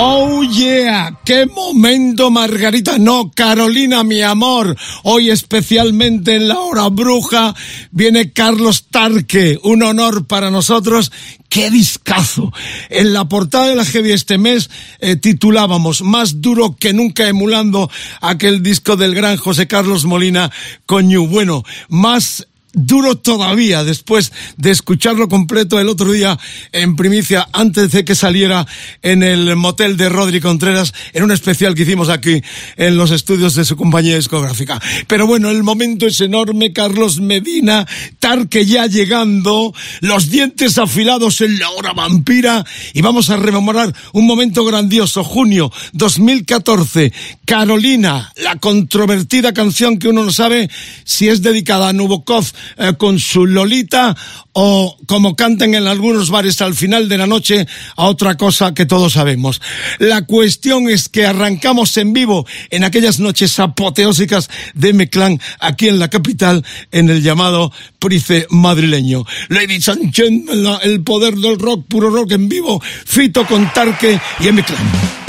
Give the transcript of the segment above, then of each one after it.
Oh yeah, qué momento Margarita, no Carolina mi amor, hoy especialmente en la hora bruja viene Carlos Tarque, un honor para nosotros, qué discazo. En la portada de la Heavy este mes eh, titulábamos Más duro que nunca emulando aquel disco del gran José Carlos Molina Coñu. Bueno, más duro todavía después de escucharlo completo el otro día en primicia antes de que saliera en el motel de Rodri Contreras en un especial que hicimos aquí en los estudios de su compañía discográfica. Pero bueno, el momento es enorme, Carlos Medina, Tarque ya llegando, los dientes afilados en la hora vampira y vamos a rememorar un momento grandioso, junio 2014, Carolina, la controvertida canción que uno no sabe si es dedicada a Nubokov eh, con su Lolita o como cantan en algunos bares al final de la noche a otra cosa que todos sabemos. La cuestión es que arrancamos en vivo en aquellas noches apoteósicas de Meclán aquí en la capital en el llamado Price madrileño. Ladies and gentlemen, la- el poder del rock, puro rock en vivo, Fito con Tarque y en Meclán.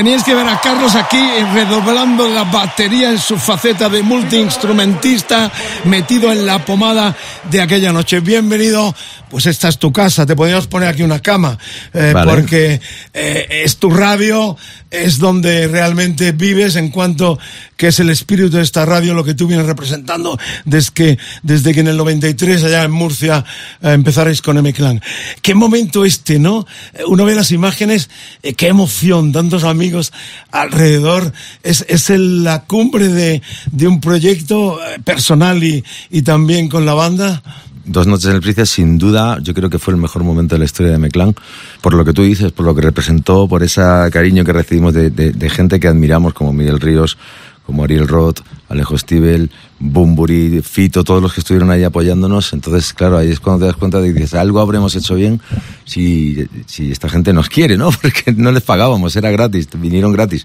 Teníais que ver a Carlos aquí redoblando la batería en su faceta de multiinstrumentista, metido en la pomada de aquella noche. Bienvenido, pues esta es tu casa, te podríamos poner aquí una cama, eh, Vale. porque eh, es tu radio, es donde realmente vives en cuanto que es el espíritu de esta radio, lo que tú vienes representando desde que, desde que en el 93 allá en Murcia eh, empezarais con M-Clan. Qué momento este, ¿no? Eh, Uno ve las imágenes, eh, qué emoción, tantos amigos alrededor. Es, es la cumbre de, de un proyecto eh, personal y, y también con la banda. Dos noches en el Pricia, sin duda, yo creo que fue el mejor momento de la historia de Meclán, por lo que tú dices, por lo que representó, por ese cariño que recibimos de, de- de gente que admiramos, como Miguel Ríos, como Ariel Roth, Alejo Stivel, Bumburi, Fito, todos los que estuvieron ahí apoyándonos. Entonces, claro, ahí es cuando te das cuenta de que dices, algo habremos hecho bien si, si esta gente nos quiere, ¿no? Porque no les pagábamos, era gratis, vinieron gratis.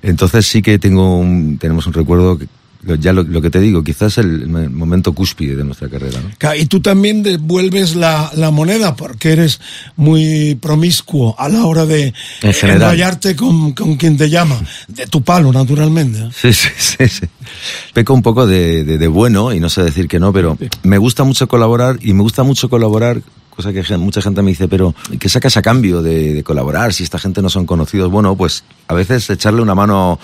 Entonces sí que tengo un- tenemos un recuerdo, que- ya lo, lo que te digo, quizás el, momento cúspide de nuestra carrera, Y tú también devuelves la, la moneda porque eres muy promiscuo a la hora de enrollarte con, con quien te llama. De tu palo, naturalmente. ¿eh? Sí, sí, sí, sí. Peco un poco de, de- de bueno, y no sé decir que no, pero me gusta mucho colaborar y me gusta mucho colaborar, cosa que mucha gente me dice, pero ¿qué sacas a cambio de, de colaborar si esta gente no son conocidos? Bueno, pues a veces echarle una mano,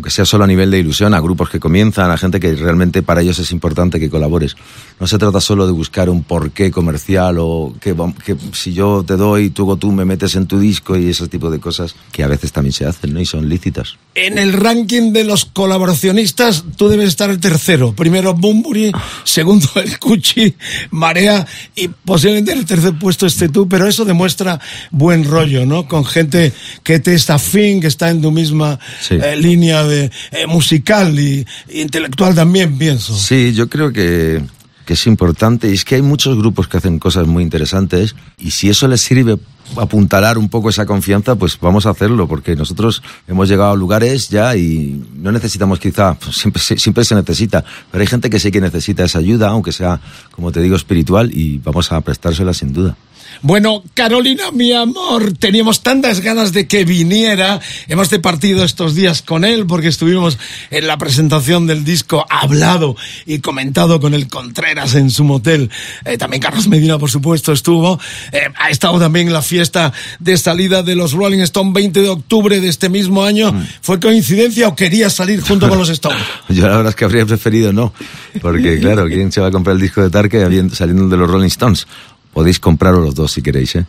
aunque sea solo a nivel de ilusión, a grupos que comienzan, a gente que realmente para ellos es importante que colabores. No se trata solo de buscar un porqué comercial o que, que si yo te doy, tú o tú me metes en tu disco y ese tipo de cosas que a veces también se hacen, ¿no? Y son lícitas. En el ranking de los colaboracionistas, tú debes estar el tercero. Primero Bumburi, segundo el Cuchi, Marea y posiblemente en el tercer puesto esté tú, pero eso demuestra buen rollo, ¿no? Con gente que te está afín, que está en tu misma Sí. eh, línea de eh, musical y, y intelectual también, pienso. Sí, yo creo que, que es importante. Y es que hay muchos grupos que hacen cosas muy interesantes. Y si eso les sirve apuntalar un poco esa confianza, pues vamos a hacerlo. Porque nosotros hemos llegado a lugares ya y no necesitamos quizá, pues siempre, siempre se necesita. Pero hay gente que sí que necesita esa ayuda, aunque sea, como te digo, espiritual. Y vamos a prestársela sin duda. Bueno, Carolina, mi amor, teníamos tantas ganas de que viniera. Hemos departido estos días con él porque estuvimos en la presentación del disco hablado y comentado con el Contreras en su motel. Eh, también Carlos Medina, por supuesto, estuvo. Eh, ha estado también en la fiesta de salida de los Rolling Stone 20 de octubre de este mismo año. ¿Fue coincidencia o quería salir junto con los Stones? Yo la verdad es que habría preferido no, porque claro, ¿quién se va a comprar el disco de Tarque saliendo de los Rolling Stones? Podéis comprarlo los dos si queréis, ¿eh?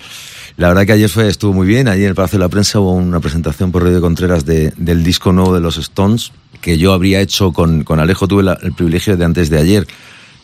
La verdad que ayer fue, estuvo muy bien, allí en el Palacio de la Prensa hubo una presentación por Radio Contreras de- del disco nuevo de los Stones, que yo habría hecho con, con Alejo, tuve la- el privilegio de antes de ayer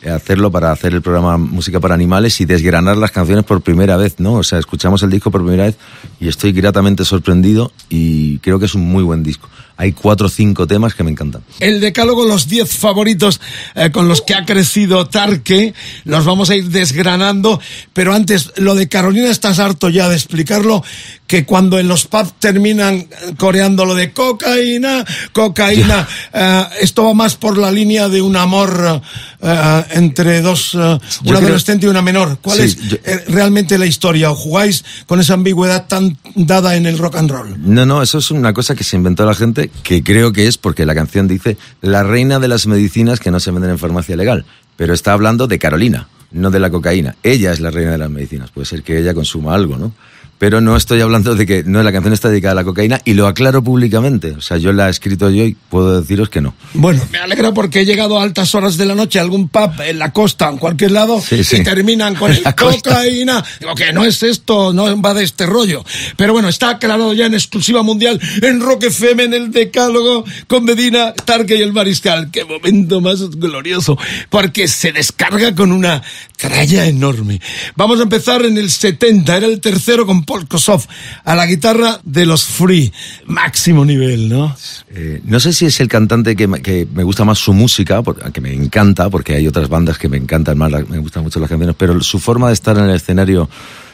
eh, hacerlo para hacer el programa Música para Animales y desgranar las canciones por primera vez, ¿no? O sea, escuchamos el disco por primera vez y estoy gratamente sorprendido y creo que es un muy buen disco. Hay cuatro o cinco temas que me encantan. El decálogo, los 10 favoritos eh, con los que ha crecido Tarque, los vamos a ir desgranando, pero antes, lo de Carolina, estás harto ya de explicarlo, que cuando en los pubs terminan coreando lo de cocaína, cocaína, eh, esto va más por la línea de un amor eh, entre dos, un creo- adolescente y una menor. ¿Cuál Sí, es yo- realmente la historia? ¿O jugáis con esa ambigüedad tan dada en el rock and roll? No, no, eso es una cosa que se inventó la gente, que creo que es porque la canción dice la reina de las medicinas que no se venden en farmacia legal. Pero está hablando de Carolina, no de la cocaína. Ella es la reina de las medicinas. Puede ser que ella consuma algo, ¿no? Pero no estoy hablando de que no, la canción está dedicada a la cocaína y lo aclaro públicamente. O sea, yo la he escrito yo y puedo deciros que no. Bueno, me alegra porque he llegado a altas horas de la noche a algún pub en la costa, en cualquier lado, Sí, sí. y terminan con el cocaína. Digo que no es esto, no va de este rollo. Pero bueno, está aclarado ya en exclusiva mundial en Rock FM, en el Decálogo, con Medina, Tarque y el Mariscal. Qué momento más glorioso, porque se descarga con una tralla enorme. Vamos a empezar en el 70, era el tercero con Paul Kossoff, a la guitarra de los Free. Máximo nivel, ¿no? Eh, no sé si es el cantante que me, que me gusta más su música, por- que me encanta, porque hay otras bandas que me encantan más, me gustan mucho las canciones, pero su forma de estar en el escenario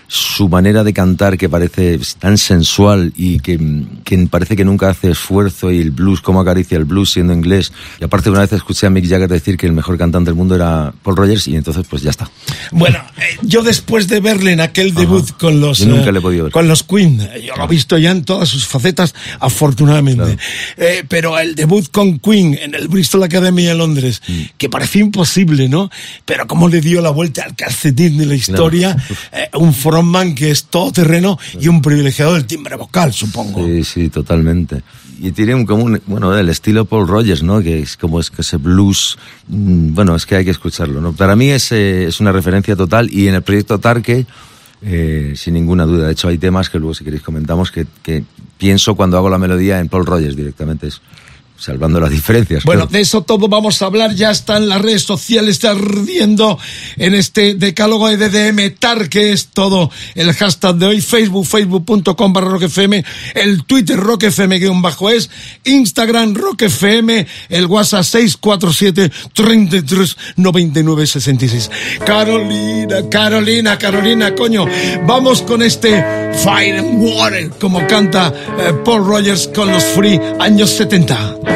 su manera de cantar que parece tan sensual y que, que, parece que nunca hace esfuerzo y el blues, cómo acaricia el blues siendo inglés. Y aparte una vez escuché a Mick Jagger decir que el mejor cantante del mundo era Paul Rogers y entonces pues ya está. Bueno, eh, yo después de verle en aquel debut con los nunca le he podido ver. con los Queen, yo lo he visto ya en todas sus facetas afortunadamente. Eh, pero el debut con Queen en el Bristol Academy de Londres, mm. que parecía imposible, ¿no? Pero cómo le dio la vuelta al calcetín de la historia, eh, un frontman que es todo terreno y un privilegiado del timbre vocal, supongo. Sí, sí, totalmente. Y tiene un común, bueno, el estilo Paul Rogers, ¿no? Que es como es que ese blues, mm, bueno, es que hay que escucharlo, ¿no? Para mí es, eh, es una referencia total y en el proyecto Tarque, eh, sin ninguna duda. De hecho, hay temas que luego, si queréis, comentamos que, que pienso cuando hago la melodía en Paul Rogers directamente. Es, salvando las diferencias. Bueno, de eso todo vamos a hablar, ya está en las redes sociales, está ardiendo en este decálogo de DDM TAR, que es todo. El hashtag de hoy, Facebook, facebook.com barra roquefm, el Twitter roquefm guion bajo es, Instagram roquefm, el WhatsApp 647 33 99 66. Carolina, Carolina, Carolina, coño, vamos con este Fire and Water, como canta eh, Paul Rogers con los Free años 70.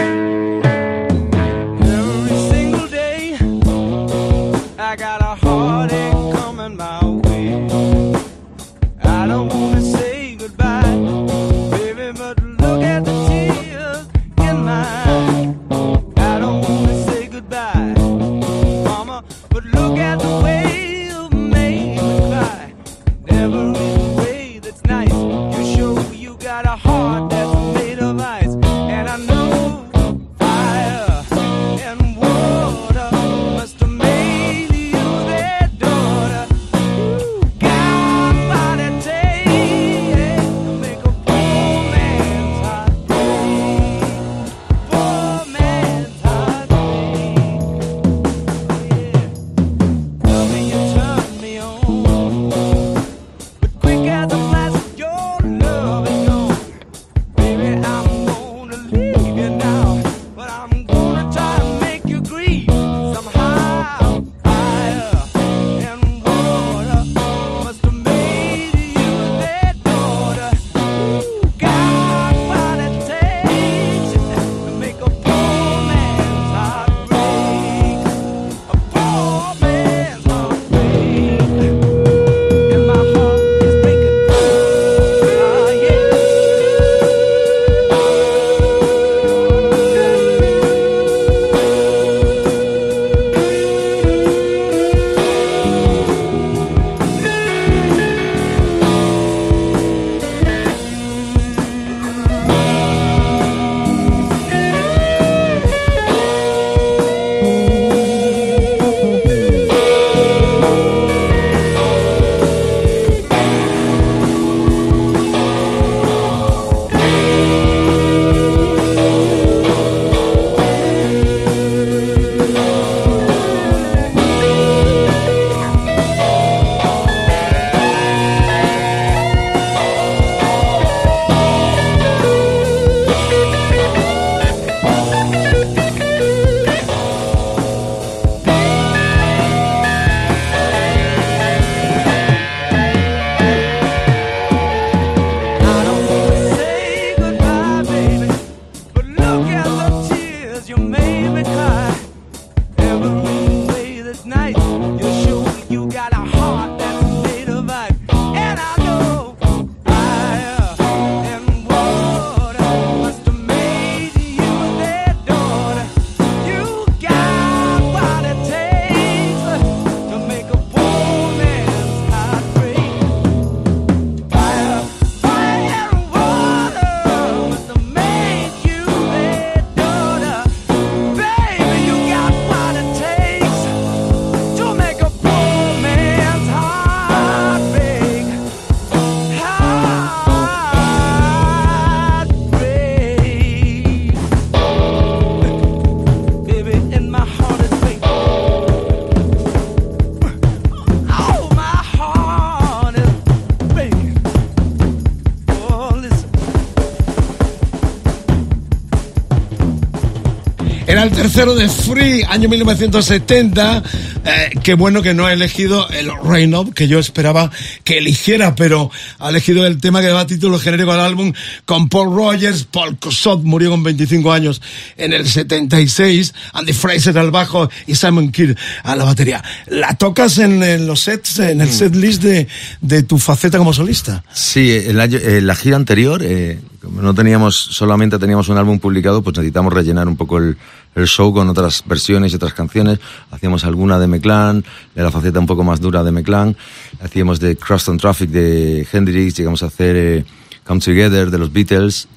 Tercero de Free, año 1970. Eh, qué bueno que no ha elegido el Rain Up, que yo esperaba que eligiera, pero ha elegido el tema que da título genérico al álbum con Paul Rogers. Paul Cosot murió con 25 años en el 76. Andy Fraser al bajo y Simon Kidd a la batería. ¿La tocas en, en los sets, en el set list de, de tu faceta como solista? Sí, el año, eh, la gira anterior, eh, no teníamos, solamente teníamos un álbum publicado, pues necesitamos rellenar un poco el, el show con otras versiones y otras canciones. Hacíamos alguna de Meclan, de la faceta un poco más dura de Meclan. Hacíamos de Crosstown Traffic de Hendrix, llegamos a hacer eh, Come Together de los Beatles,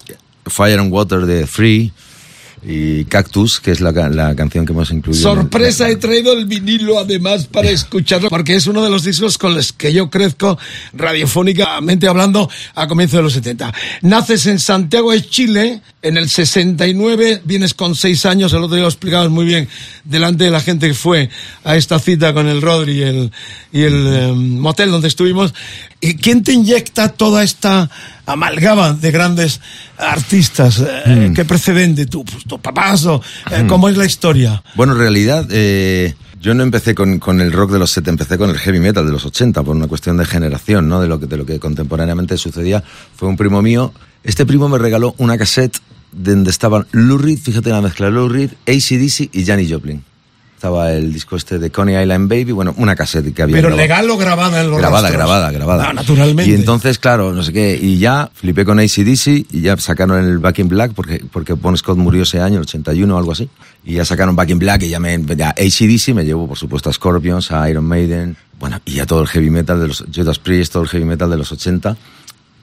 Fire and Water de Free y Cactus, que es la, la canción que hemos incluido. en el- Sorpresa, he traído el vinilo además para escucharlo, porque es uno de los discos con los que yo crezco radiofónicamente hablando a comienzos de los 70. Naces en Santiago de Chile, en el 69, vienes con seis años, el otro día lo explicabas muy bien, delante de la gente que fue a esta cita con el Rodri y el, y el eh, motel donde estuvimos. ¿Y quién te inyecta toda esta amalgama de grandes artistas? Eh, ¿Qué precedente? ¿Tu, pues, tu papás o eh, cómo es la historia? Bueno, en realidad, eh, yo no empecé con, con el rock de los 70, empecé con el heavy metal de los 80, por una cuestión de generación, ¿no? De lo que, de lo que contemporáneamente sucedía. Fue un primo mío. Este primo me regaló una cassette donde estaban Lou Reed, fíjate la mezcla, Lou Reed, ACDC y Janis Joplin. Estaba el disco este de Coney Island Baby, bueno, una cassette que había Pero grabado. legal o grabada en los grabada, rastros? grabada, grabada. Ah, naturalmente. Y entonces, claro, no sé qué, y ya flipé con ACDC y ya sacaron el Back in Black porque, porque Bon Scott murió ese año, el 81 o algo así. Y ya sacaron Back in Black y ya me, ya ACDC me llevó, por supuesto, a Scorpions, a Iron Maiden, bueno, y a todo el heavy metal de los, Judas Priest, todo el heavy metal de los 80.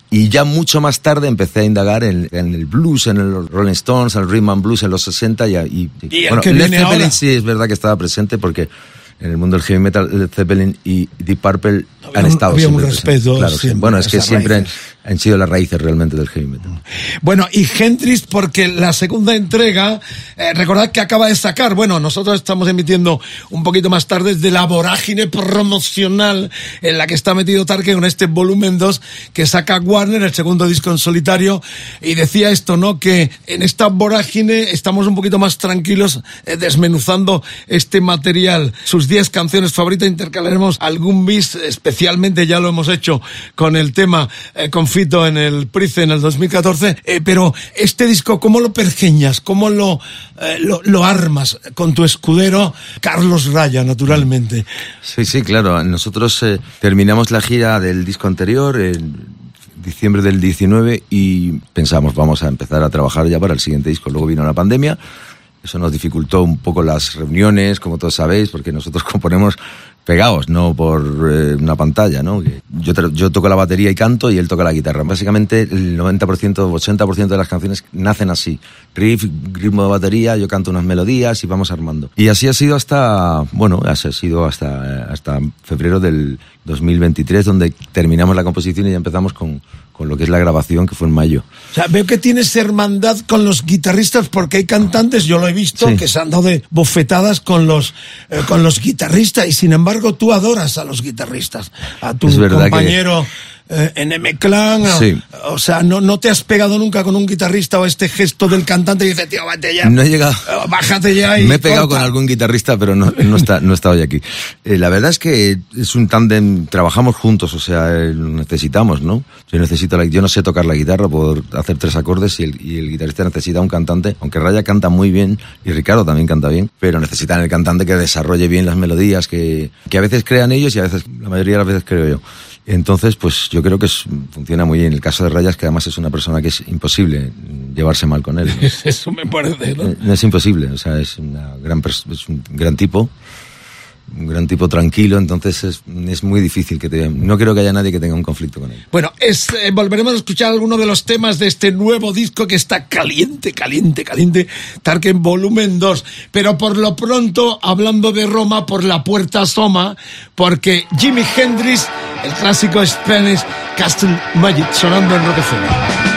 Y ya mucho más tarde empecé a indagar en, en el blues, en el Rolling Stones, el rhythm and blues en los 60 y, y, ¿Y bueno, Led Zeppelin sí es verdad que estaba presente porque en el mundo del heavy metal Led Zeppelin y Deep Purple Había han un- estado había un siempre respeto presentes. Claro, siempre Bueno, es que siempre raíces. Han sido las raíces realmente del heavy metal. Bueno, y Hendrix, porque la segunda entrega, eh, recordad que acaba de sacar, bueno, nosotros estamos emitiendo un poquito más tarde de la vorágine promocional en la que está metido Tarque con este volumen 2 que saca Warner, el segundo disco en solitario, y decía esto, ¿no? Que en esta vorágine estamos un poquito más tranquilos eh, desmenuzando este material. Sus 10 canciones favoritas intercalaremos algún bis, especialmente ya lo hemos hecho con el tema eh, con En el Price en el 2014, eh, pero este disco, ¿cómo lo pergeñas? ¿Cómo lo, eh, lo, lo armas con tu escudero Carlos Raya, naturalmente? Sí, sí, claro. Nosotros eh, terminamos la gira del disco anterior en diciembre del 19 y pensamos vamos a empezar a trabajar ya para el siguiente disco. Luego vino la pandemia. Eso nos dificultó un poco las reuniones, como todos sabéis, porque nosotros componemos pegados, no por eh, una pantalla, ¿no? Yo, yo toco la batería y canto y él toca la guitarra. Básicamente el 90%, 80% de las canciones nacen así. Riff, ritmo de batería, yo canto unas melodías y vamos armando. Y así ha sido hasta, bueno, ha sido hasta, hasta febrero del 2023, donde terminamos la composición y ya empezamos con, con lo que es la grabación, que fue en mayo. O sea, veo que tienes hermandad con los guitarristas porque hay cantantes, yo lo he visto, Sí. que se han dado de bofetadas con los, eh, con los guitarristas y sin embargo tú adoras a los guitarristas, a tu verdad que- compañero eh, en M-Clan, Sí. o, sea, no, no te has pegado nunca con un guitarrista o este gesto del cantante y dice, tío, vete ya, No he llegado. eh, bájate ya y Me he pegado corta". con algún guitarrista, pero no, no, está, no estado hoy aquí. Eh, la verdad es que es un tándem, trabajamos juntos, o sea, eh, necesitamos, ¿no? Yo necesito la, yo no sé tocar la guitarra, puedo hacer tres acordes y el, y el guitarrista necesita un cantante, aunque Raya canta muy bien y Ricardo también canta bien, pero necesitan el cantante que desarrolle bien las melodías, que, que a veces crean ellos y a veces, la mayoría de las veces creo yo. Entonces, pues yo creo que es- funciona muy bien. El caso de Rayas, que además es una persona que es imposible llevarse mal con él. ¿no? Eso me parece, ¿no? Eh, No es imposible, o sea, es, una gran es un gran tipo, un gran tipo tranquilo, entonces es, es muy difícil que te... No creo que haya nadie que tenga un conflicto con él. Bueno, es, eh, volveremos a escuchar algunos de los temas de este nuevo disco que está caliente, caliente, caliente, Tarken Volumen 2. Pero por lo pronto, hablando de Roma, por la puerta asoma, porque Jimi Hendrix, el clásico Spanish Castle Magic, sonando en Rock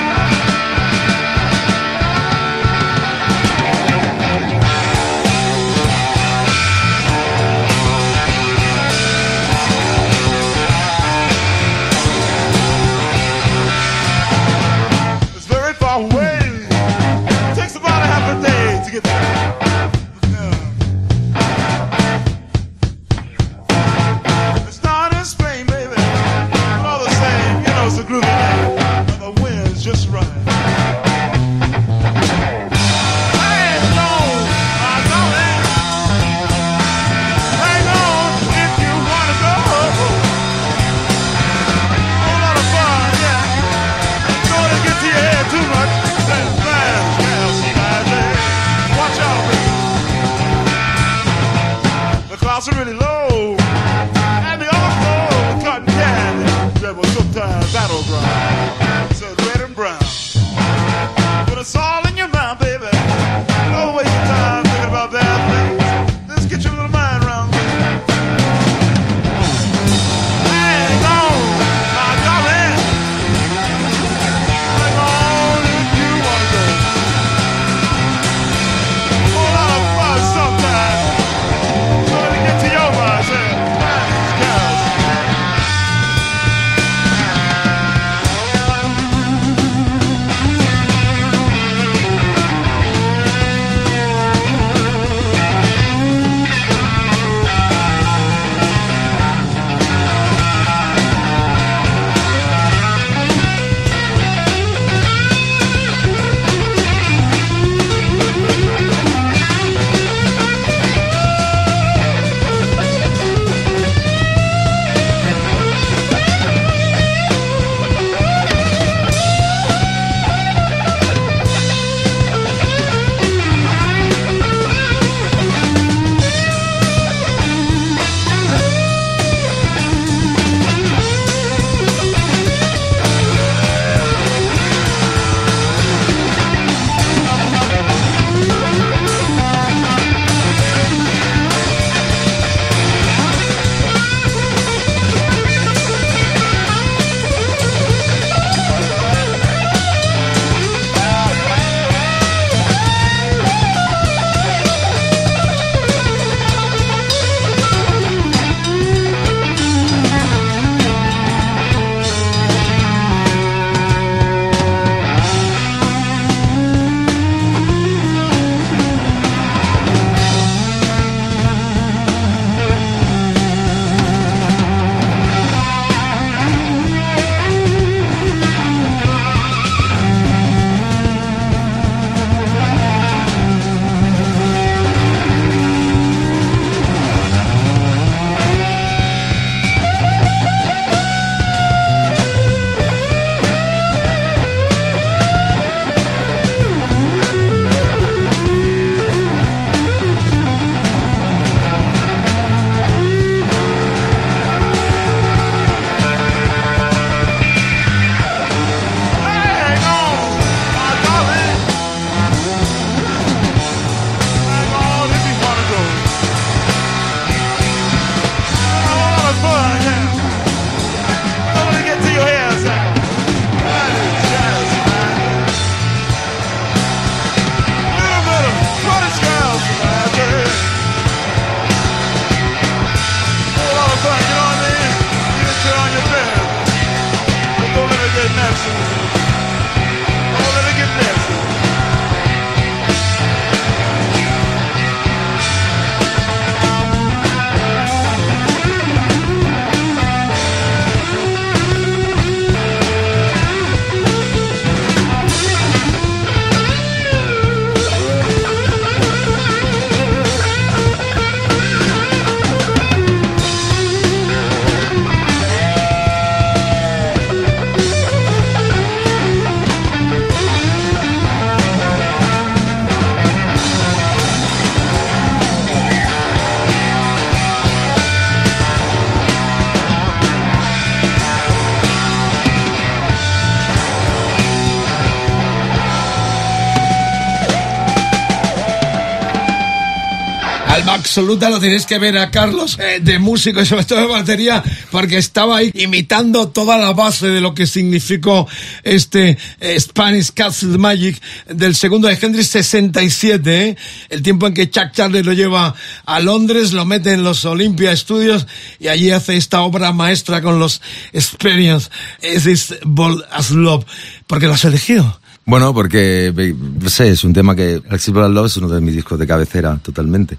absoluta lo tenéis que ver a Carlos eh, de músico y sobre todo de batería porque estaba ahí imitando toda la base de lo que significó este eh, Spanish Castle Magic del segundo de Hendrix 67, ¿eh? el tiempo en que Chuck Charlie lo lleva a Londres, lo mete en los Olympia Studios y allí hace esta obra maestra con los Experience, es This Bold as Love, porque lo has elegido. Bueno, porque, no sé, es un tema que Alexis Blood Love es uno de mis discos de cabecera, totalmente.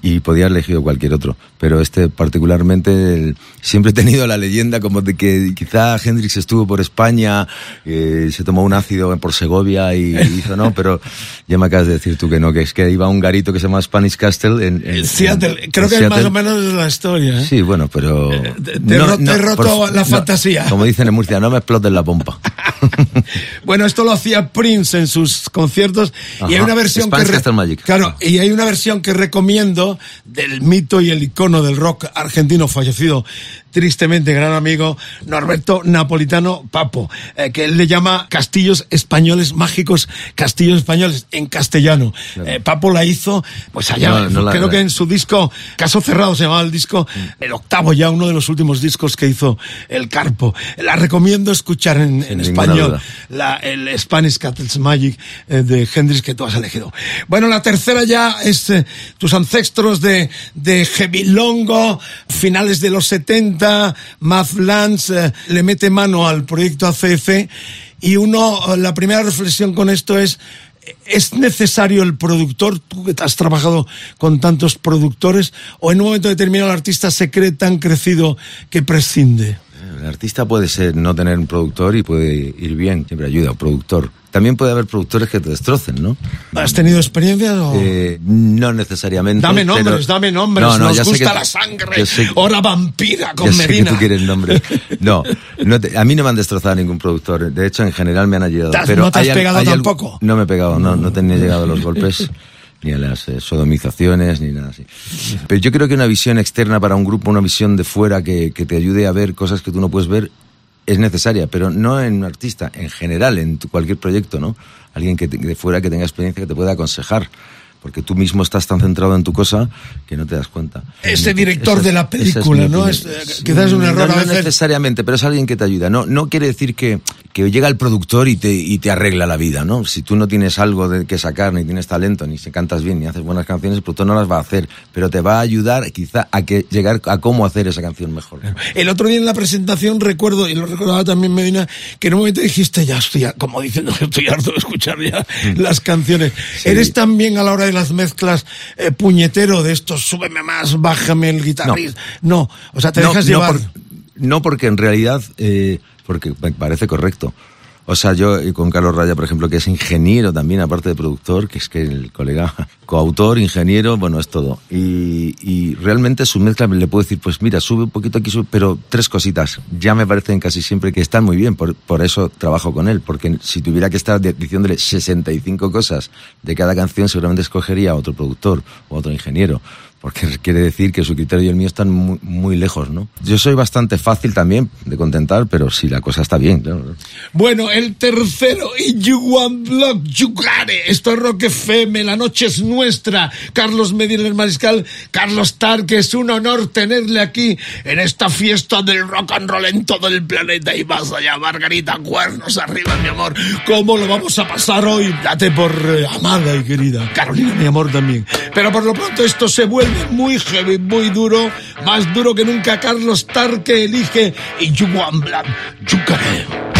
Y podía haber elegido cualquier otro. Pero este particularmente, el- siempre he tenido la leyenda como de que quizá Hendrix estuvo por España, eh, se tomó un ácido por Segovia y hizo, no, pero ya me acabas de decir tú que no, que es que iba a un garito que se llama Spanish Castle en, en- Seattle, en- creo en que Seattle. más o menos es la historia. ¿eh? Sí, bueno, pero... te- te ro- te he roto la fantasía. Como dicen en Murcia, no me explotes la pompa. Bueno, esto lo hacía hacía Prince en sus conciertos y hay una versión que Magic. claro y hay una versión que recomiendo del mito y el icono del rock argentino fallecido tristemente gran amigo Norberto Napolitano Papo eh, que él le llama castillos españoles mágicos castillos españoles en castellano. Eh, Papo la hizo pues allá No, no la- creo que en su disco Caso Cerrado se llamaba el disco el octavo ya uno de los últimos discos que hizo el Carpo. La recomiendo escuchar en, español la, el Spanish Castles Magic eh, de Hendrix que tú has elegido. Bueno, la tercera ya es tus ancestros de, de Jevilongo, finales de los 70, Math Lance eh, le mete mano al proyecto ACF y uno, eh, la primera reflexión con esto es, ¿es necesario el productor? Tú que has trabajado con tantos productores, o en un momento determinado el artista se cree tan crecido que prescinde? El artista puede ser no tener un productor y puede ir bien, siempre ayuda, un productor. También puede haber productores que te destrocen, ¿no? ¿Has tenido experiencias o...? Eh, no necesariamente. Dame pero- nombres, dame nombres. No, no, Nos gusta la sangre. sé- Hora vampira con ya sé que Medina. tú quieres nombres. No, no te- a mí no me han destrozado ningún productor. De hecho, en general me han ayudado. ¿Te has- pero no te has hay pegado hay tampoco? No me he pegado, no, no tenía llegado a los golpes. Ni a las eh, sodomizaciones, ni nada así. Pero yo creo que una visión externa para un grupo, una visión de fuera que, que te ayude a ver cosas que tú no puedes ver, es necesaria, pero no en un artista, en general, en tu- cualquier proyecto, ¿no? Alguien que te- de fuera que tenga experiencia que te pueda aconsejar. Porque tú mismo estás tan centrado en tu cosa que no te das cuenta. Ese Esa- director esa de la es película, ¿no? Es, eh, quizás es un error no, a no veces. necesariamente, pero es alguien que te ayuda. No, no quiere decir que, que llega el productor y te, y te arregla la vida, ¿no? Si tú no tienes algo de que sacar, ni tienes talento, ni se cantas bien, ni haces buenas canciones, el productor no las va a hacer, pero te va a ayudar quizá a que llegar a cómo hacer esa canción mejor. El otro día en la presentación recuerdo, y lo recordaba también Medina, que en un momento dijiste, ya estoy, como diciendo, estoy harto de escuchar ya las canciones. ¿Eres también a la hora de las mezclas eh, puñetero de estos, súbeme más, bájame el guitarrista? No, o sea, te no, dejas no llevar. por- no porque en realidad, eh, porque me parece correcto. O sea, yo eh, con Carlos Raya, por ejemplo, que es ingeniero también, aparte de productor, que es que el colega, coautor, ingeniero, bueno, es todo. Y, y realmente su mezcla le puedo decir, pues mira, sube un poquito aquí, sube, pero tres cositas. Ya me parecen casi siempre que están muy bien, por, por eso trabajo con él. Porque si tuviera que estar diciéndole 65 cosas de cada canción, seguramente escogería a otro productor o otro ingeniero porque quiere decir que su criterio y el mío están muy, muy lejos, ¿no? Yo soy bastante fácil también de contentar, pero si la cosa está bien, claro. Bueno, el tercero, y You Want Block, You Got It. Esto es Rock FM, la noche es nuestra. Carlos Medina el Mariscal, Carlos Tarque, es un honor tenerle aquí en esta fiesta del rock and roll en todo el planeta. Y vas allá, Margarita, cuernos arriba, mi amor. ¿Cómo lo vamos a pasar hoy? Date por eh, amada y querida. Carolina, mi amor, también. Pero por lo pronto esto se vuelve muy heavy, muy duro, más duro que nunca. Carlos Tarque elige y You Want Block, You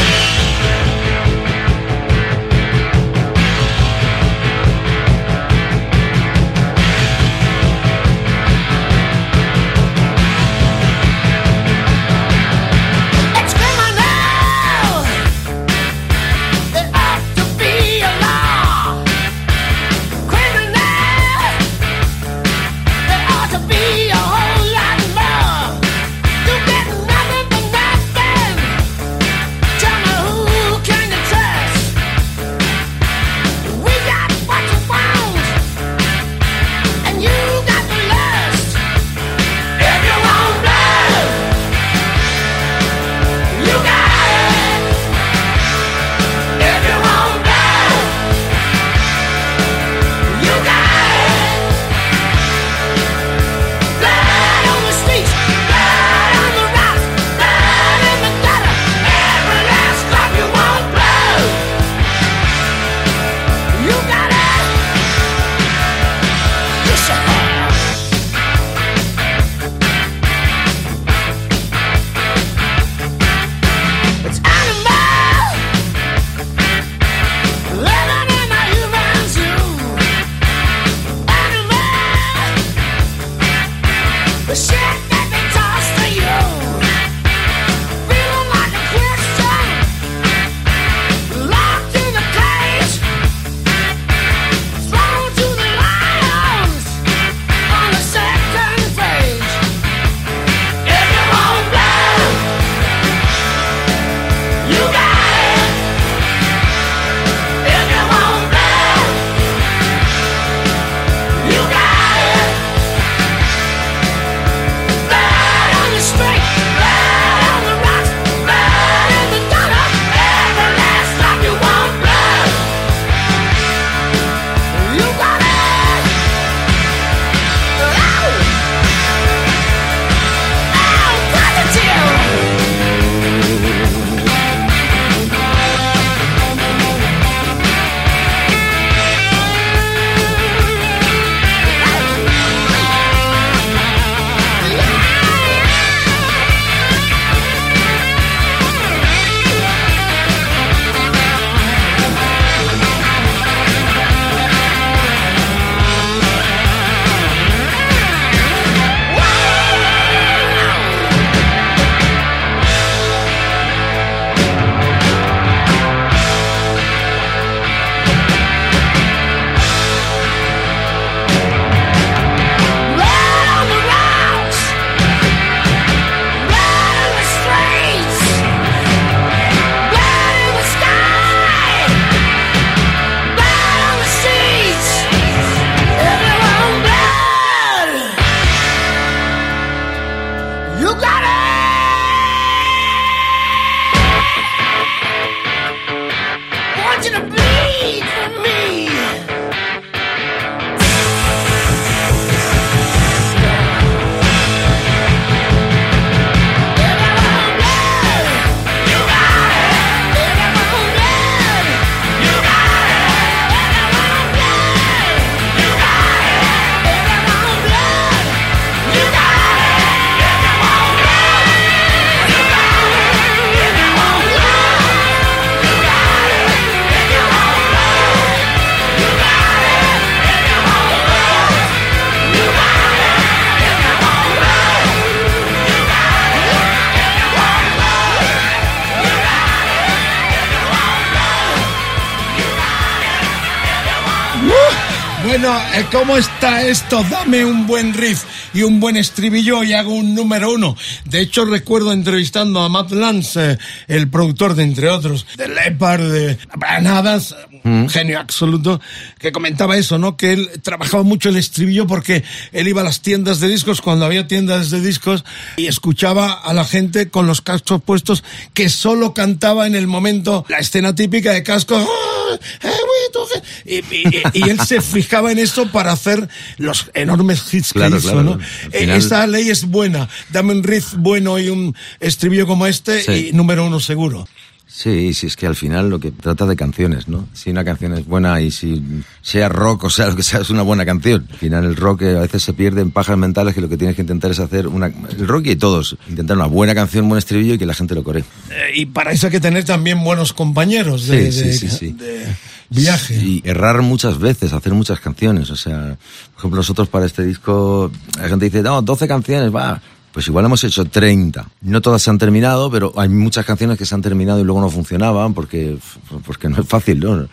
¿cómo está esto? Dame un buen riff y un buen estribillo y hago un número uno. De hecho, recuerdo entrevistando a Matt Lance, eh, el productor de, entre otros, de Leopard, de Brian Adams, un genio absoluto, que comentaba eso, ¿no? Que él trabajaba mucho el estribillo porque él iba a las tiendas de discos cuando había tiendas de discos y escuchaba a la gente con los cascos puestos que solo cantaba en el momento la escena típica de cascos. ¡Ah! ¡Eh, güey, tú qué! Y, y- y él se fijaba en eso para hacer los enormes hits que Claro, hizo, claro, ¿no? Eh, final- Esta ley es buena. Dame un riff bueno y un estribillo como este Sí. y número uno seguro. Sí, sí, es que al final lo que trata de canciones, ¿no? Si una canción es buena y si sea rock o sea lo que sea, es una buena canción. Al final el rock eh, a veces se pierde en pajas mentales que lo que tienes que intentar es hacer una... El rock y todos, intentar una buena canción, buen estribillo y que la gente lo coree. Eh, y para eso hay que tener también buenos compañeros de, Sí, de- sí, sí, sí. de viaje. Y errar muchas veces, hacer muchas canciones. O sea, por ejemplo, nosotros para este disco, la gente dice, no, 12 canciones, va. Pues igual hemos hecho 30. No todas se han terminado, pero hay muchas canciones que se han terminado y luego no funcionaban porque, porque no es fácil, ¿no?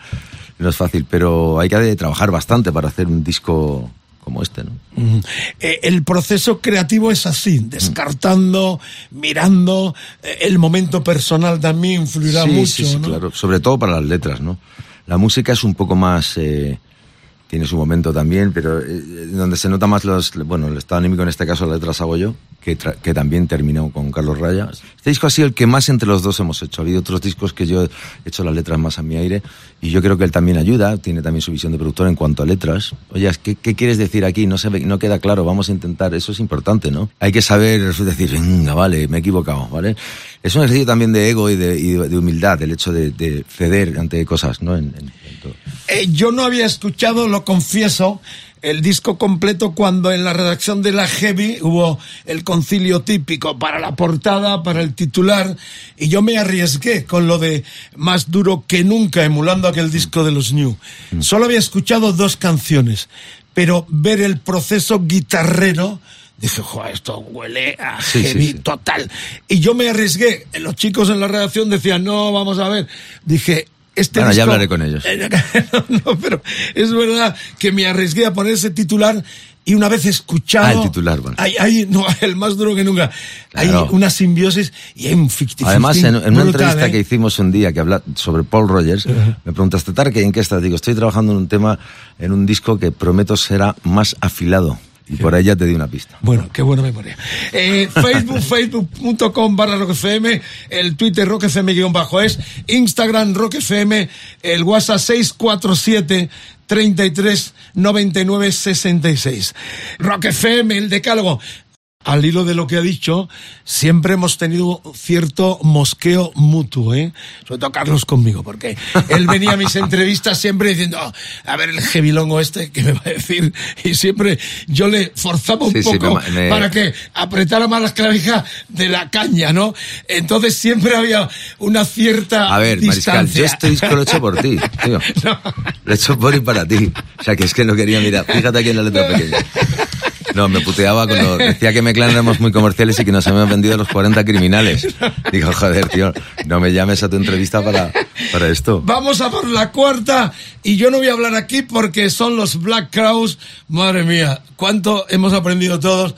No es fácil, pero hay que trabajar bastante para hacer un disco como este, ¿no? Mm. Eh, el proceso creativo es así, descartando, mirando, eh, el momento personal también influirá sí, mucho, sí, sí, ¿no? claro. Sobre todo para las letras, ¿no? La música es un poco más... eh, tiene su momento también, pero eh, donde se nota más los, bueno, el estado anímico en este caso las letras hago yo, que, tra- que también terminó con Carlos Raya. Este disco ha sido el que más entre los dos hemos hecho. Ha habido otros discos que yo he hecho las letras más a mi aire y yo creo que él también ayuda, tiene también su visión de productor en cuanto a letras. Oye, ¿qué, qué quieres decir aquí? No, se ve- no queda claro, vamos a intentar, eso es importante, ¿no? Hay que saber decir, venga, vale, me he equivocado, ¿vale? Es un ejercicio también de ego y de, y de- de humildad, el hecho de, de ceder ante cosas, ¿no? En- en- Eh, yo no había escuchado, lo confieso, el disco completo cuando en la redacción de la Heavy hubo el concilio típico para la portada, para el titular, y yo me arriesgué con lo de más duro que nunca, emulando aquel disco de los New. Solo había escuchado dos canciones, pero ver el proceso guitarrero, dije, joder, esto huele a Sí, sí, heavy sí. total. Y yo me arriesgué. Los chicos en la redacción decían, no, vamos a ver. Dije, este Bueno, ya hablaré con ellos. No, pero es verdad que me arriesgué a poner ese titular y una vez escuchado. Ah, el titular, bueno. Hay, hay- no, el más duro que nunca. Claro. Hay una simbiosis y hay un 50 Además, en, en una entrevista ¿eh? que hicimos un día que habla sobre Paul Rogers, me preguntaste, Tarque, ¿en qué estás? Digo, estoy trabajando en un tema, en un disco que prometo será más afilado. Y por ahí ya te di una pista. Bueno, qué buena memoria. Eh, Facebook, facebook.com barra rockfm, el Twitter guion bajo es, Instagram rockfm, el WhatsApp 647 33 99 66. Rock FM, el decálogo. Al hilo de lo que ha dicho, siempre hemos tenido cierto mosqueo mutuo, ¿eh? Sobre todo Carlos conmigo, porque él venía a mis entrevistas siempre diciendo, "Oh, a ver el jevilongo este, que me va a decir? Y siempre yo le forzaba un Sí, poco me- para que apretara más las clavijas de la caña, ¿no? Entonces siempre había una cierta A ver, Mariscal, yo este disco lo he hecho por ti, tío. Lo he hecho por y para ti. O sea, que es que no quería mirar. Fíjate aquí en la letra pequeña. No, me puteaba cuando decía que Meclan éramos muy comerciales y que nos habían vendido los 40 criminales. Digo, joder, tío, no me llames a tu entrevista para, para esto. Vamos a por la cuarta y yo no voy a hablar aquí porque son los Black Crowes. Madre mía, cuánto hemos aprendido todos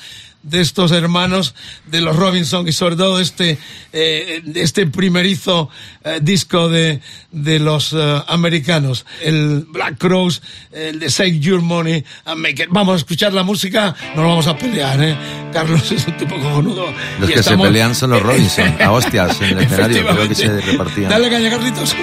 de estos hermanos de los Robinson y sobre todo este eh, este primerizo eh, disco de, de los eh, americanos el Black Crowes el de Save Your Money and Make It vamos a escuchar la música no nos vamos a pelear ¿eh? Carlos es un tipo cojonudo Los y que estamos- se pelean son los Robinson, a hostias en el escenario, creo que se repartían. dale caña Carlitos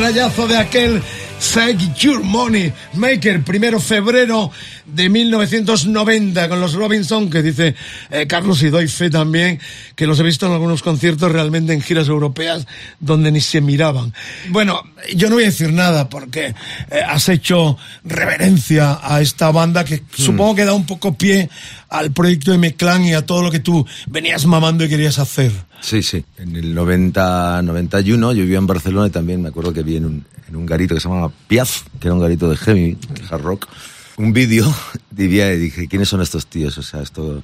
primer trayazo de aquel Save Your Money Maker, primero febrero de 1990 con los Robinson, que dice eh, Carlos y doy fe también, que los he visto en algunos conciertos realmente en giras europeas donde ni se miraban. Bueno, yo no voy a decir nada porque eh, has hecho reverencia a esta banda que supongo que da un poco pie al proyecto de M-Clan y a todo lo que tú venías mamando y querías hacer. Sí, sí. El 90, 91 yo vivía en Barcelona y también me acuerdo que vi en un, en un garito que se llamaba Piaf, que era un garito de heavy, de hard rock, un vídeo y dije, ¿quiénes son estos tíos? O sea, esto...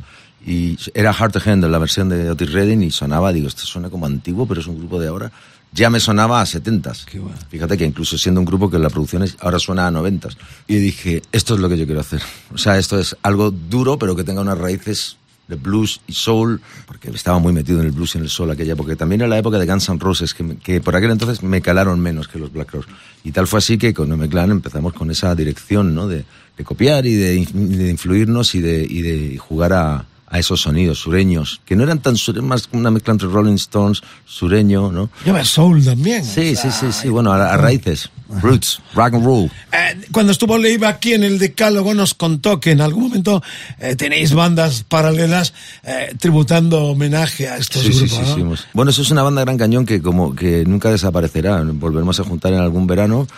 Y era Hard to Handle, la versión de Otis Redding, y sonaba, digo, esto suena como antiguo, pero es un grupo de ahora. Ya me sonaba a 70s. Qué bueno. Fíjate que incluso siendo un grupo que la producción es- ahora suena a 90s. Y dije, esto es lo que yo quiero hacer. O sea, esto es algo duro, pero que tenga unas raíces de blues y soul, porque estaba muy metido en el blues y en el soul aquella época. También era la época de Guns N' Roses, que, que por aquel entonces me calaron menos que los Black Crowes. Y tal fue así que con M Clan empezamos con esa dirección, ¿no? De, de copiar y de, de influirnos y de, y de jugar a, a esos sonidos sureños, que no eran tan sureños, más una mezcla entre Rolling Stones, sureño, ¿no? Lleva soul también. Sí, o sea, sí, sí, sí, bueno, a, a raíces, roots, rock and roll. Eh, cuando estuvo Leiva aquí en el Decálogo nos contó que en algún momento eh, tenéis bandas paralelas eh, tributando homenaje a estos Sí, grupos. sí, ¿no? sí, Bueno, eso es una banda Gran Cañón que como que nunca desaparecerá. Volveremos a juntar en algún verano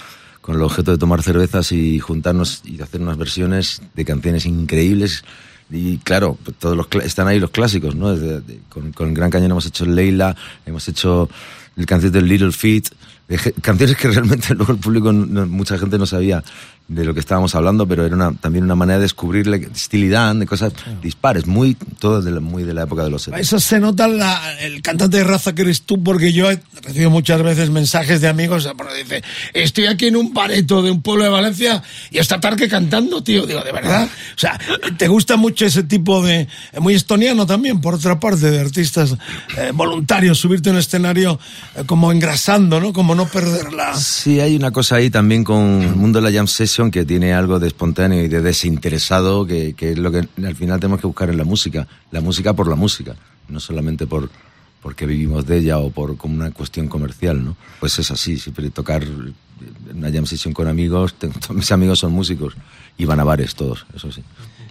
con el objeto de tomar cervezas y juntarnos y hacer unas versiones de canciones increíbles. Y claro, pues todos los están ahí los clásicos, ¿no? Desde- de- con, Gran Cañón hemos hecho Leila, hemos hecho el canción del Little Feet, canciones que realmente luego el público, mucha gente no sabía de lo que estábamos hablando, pero era una, también una manera de descubrirle Dan, de cosas dispares, muy, todo de la, muy de la época de los 70. Eso se nota la- el cantante de raza que eres tú, porque yo he recibido muchas veces mensajes de amigos, porque dice, estoy aquí en un bareto de un pueblo de Valencia y está Tarque cantando, tío. Digo, ¿de verdad? O sea, ¿te gusta mucho ese tipo de... muy estoniano también, por otra parte, de artistas eh, voluntarios, subirte a un escenario eh, como engrasando, ¿no? Como no perderla. Sí, hay una cosa ahí también con el mundo de la jam session que tiene algo de espontáneo y de desinteresado, que, que es lo que al final tenemos que buscar en la música. La música por la música, no solamente por porque vivimos de ella o por como una cuestión comercial, ¿no? Pues es así, siempre tocar una jam session con amigos, tengo- todos mis amigos son músicos y van a bares todos, eso sí.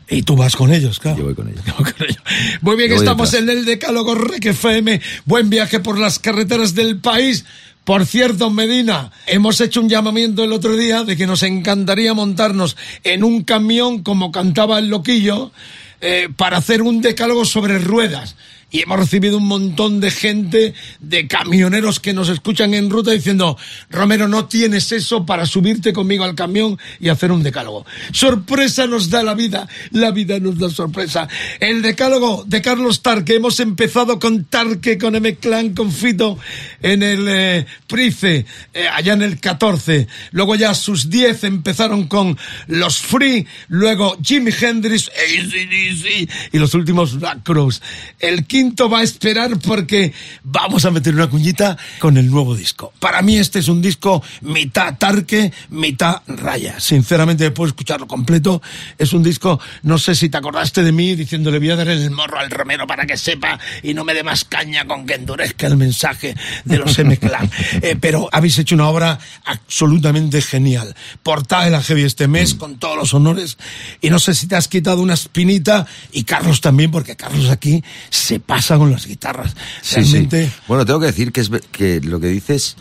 Y tú vas con ellos, claro. Yo voy con ellos. Muy bien, Yo voy estamos detrás. en el Decálogo Rec FM. Buen viaje por las carreteras del país. Por cierto, Medina, hemos hecho un llamamiento el otro día de que nos encantaría montarnos en un camión como cantaba el loquillo eh, para hacer un decálogo sobre ruedas. Y hemos recibido un montón de gente, de camioneros que nos escuchan en ruta diciendo, Romero, no tienes eso para subirte conmigo al camión y hacer un decálogo. Sorpresa nos da la vida, la vida nos da sorpresa. El decálogo de Carlos Tarque, hemos empezado con Tarque, con M-Clan, con Fito en el eh, Price, eh, allá en el 14. Luego ya sus 10 empezaron con los Free, luego Jimi Hendrix, AC/DC, y los últimos Black Crowes. El quinto va a esperar porque vamos a meter una cuñita con el nuevo disco. Para mí este es un disco mitad Tarque, mitad Raya. Sinceramente, puedo escucharlo completo. Es un disco, no sé si te acordaste de mí diciéndole voy a dar el morro al Romero para que sepa y no me dé más caña con que endurezca el mensaje de los M-Clan. Eh, pero habéis hecho una obra absolutamente genial. Portada de la Heavy este mes con todos los honores y no sé si te has quitado una espinita y Carlos también, porque Carlos aquí se pasa con las guitarras. Sí, sí. Realmente, Bueno, tengo que decir que, es, que lo que dices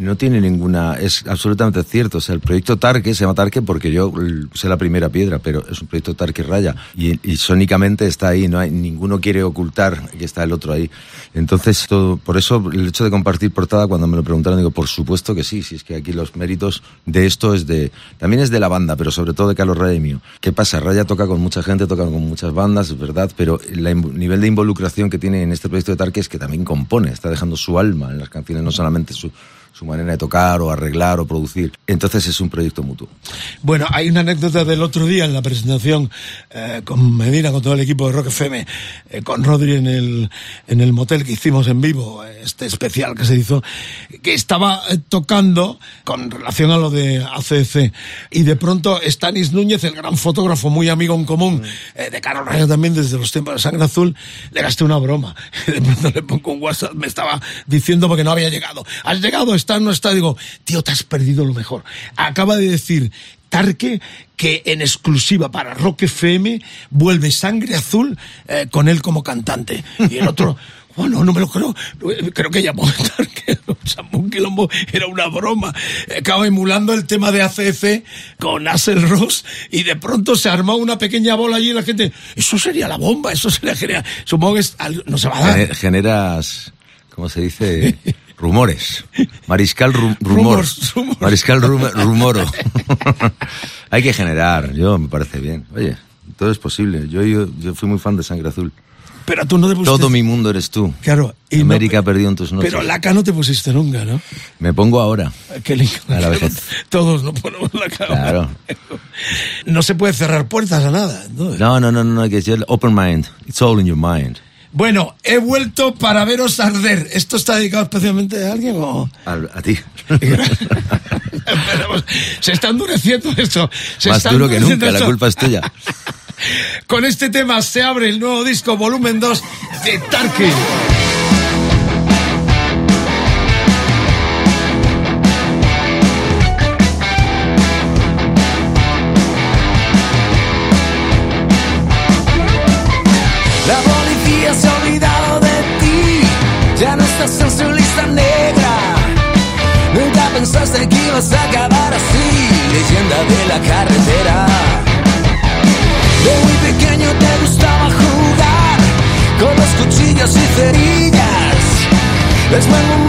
no tiene ninguna. Es absolutamente cierto. O sea, el proyecto Tarque se llama Tarque porque yo puse la primera piedra, pero es un proyecto Tarque Raya. Y, y sónicamente está ahí, no hay, ninguno quiere ocultar que está el otro ahí. Entonces, todo, por eso el hecho de compartir portada, cuando me lo preguntaron, digo, por supuesto que sí, si es que aquí los méritos de esto es de. También es de la banda, pero sobre todo de Carlos Raya y mío. ¿Qué pasa? Raya toca con mucha gente, toca con muchas bandas, es verdad, pero el nivel de involucración que tiene en este proyecto de Tarque es que también compone, está dejando su alma en las canciones, no solamente su, su manera de tocar o arreglar o producir. Entonces es un proyecto mutuo. Bueno, hay una anécdota del otro día en la presentación eh, con Medina, con todo el equipo de Rock FM, eh, con Rodri en el, en el motel que hicimos en vivo, este especial que se hizo, que estaba eh, tocando con relación a lo de ACC. Y de pronto Stanis Núñez, el gran fotógrafo, muy amigo en común, eh, de Carlos Raya también desde los tiempos de Sangre Azul, le gasté una broma. De pronto le pongo un WhatsApp, me estaba diciendo porque no había llegado. ¿Has llegado? ¿Está? ¿No está? Digo, tío, te has perdido lo mejor. Acaba de decir Tarque que en exclusiva para Rock FM vuelve Sangre Azul eh, con él como cantante. Y el otro... Bueno, no me lo creo. Creo que llamó Tarque, un quilombo, era una broma. Acaba emulando el tema de ACF con Axel Ross y de pronto se armó una pequeña bola allí y la gente, eso sería la bomba, eso sería genial. Supongo que es no se va a dar. Gener- generas, ¿cómo se dice? Rumores. Mariscal ru- rumor. Rumors, rumors. Mariscal rum- rumoro. Hay que generar, yo me parece bien. Oye, todo es posible. Yo, yo, yo fui muy fan de Sangre Azul. Pero tú no te pusiste... Todo mi mundo eres tú. Claro. y no- América ha perdido en tus noches. Pero laca no te pusiste nunca, ¿no? Me pongo ahora. Qué lindo. A la vejez. Todos no ponemos la cara. Claro. No se puede cerrar puertas a nada. ¿no? No, no, no, no, no, que el open mind. It's all in your mind. Bueno, he vuelto para veros arder. ¿Esto está dedicado especialmente a alguien o...? A, a ti. Se está endureciendo esto. Se Más está duro que nunca, la culpa es tuya. Con este tema se abre el nuevo disco volumen 2 de Tarkin. Es buen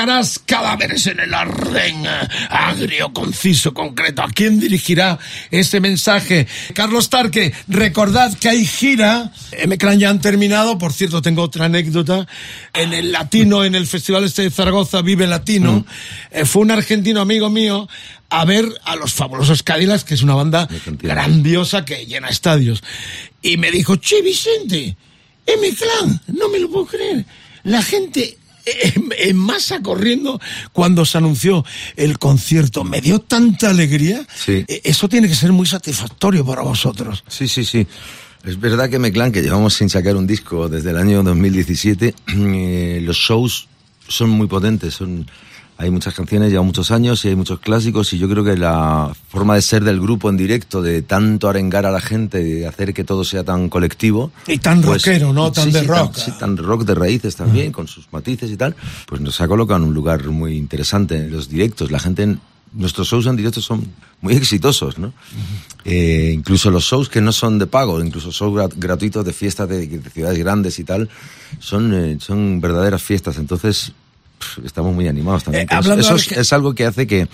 Dejarás cadáveres en el arden, agrio, conciso, concreto. ¿A quién dirigirá ese mensaje? Carlos Tarque, recordad que hay gira. M-Clan ya han terminado. Por cierto, tengo otra anécdota. En el Latino, en el Festival este de Zaragoza, Vive Latino, eh, fue un argentino amigo mío a ver a los fabulosos Cadillacs, que es una banda grandiosa que llena estadios. Y me dijo, che, Vicente, M-Clan, no me lo puedo creer. La gente en, en masa corriendo cuando se anunció el concierto. Me dio tanta alegría. Sí. Eh, Eso tiene que ser muy satisfactorio para vosotros. Sí, sí, sí. Es verdad que Meclán, que llevamos sin sacar un disco desde el año 2017, eh, los shows son muy potentes, son hay muchas canciones, llevan muchos años y hay muchos clásicos y yo creo que la forma de ser del grupo en directo, de tanto arengar a la gente, de hacer que todo sea tan colectivo. Y tan rockero, ¿no? Tan sí, de sí, rock. sí, tan rock de raíces también, con sus matices y tal, pues nos ha colocado en un lugar muy interesante en los directos. La gente, en- nuestros shows en directo son muy exitosos, ¿no? Eh, incluso los shows que no son de pago, incluso shows grat- gratuitos de fiestas de, de ciudades grandes y tal, son, eh, son verdaderas fiestas. Entonces, estamos muy animados también. Eh, eso. es, que- es algo que hace que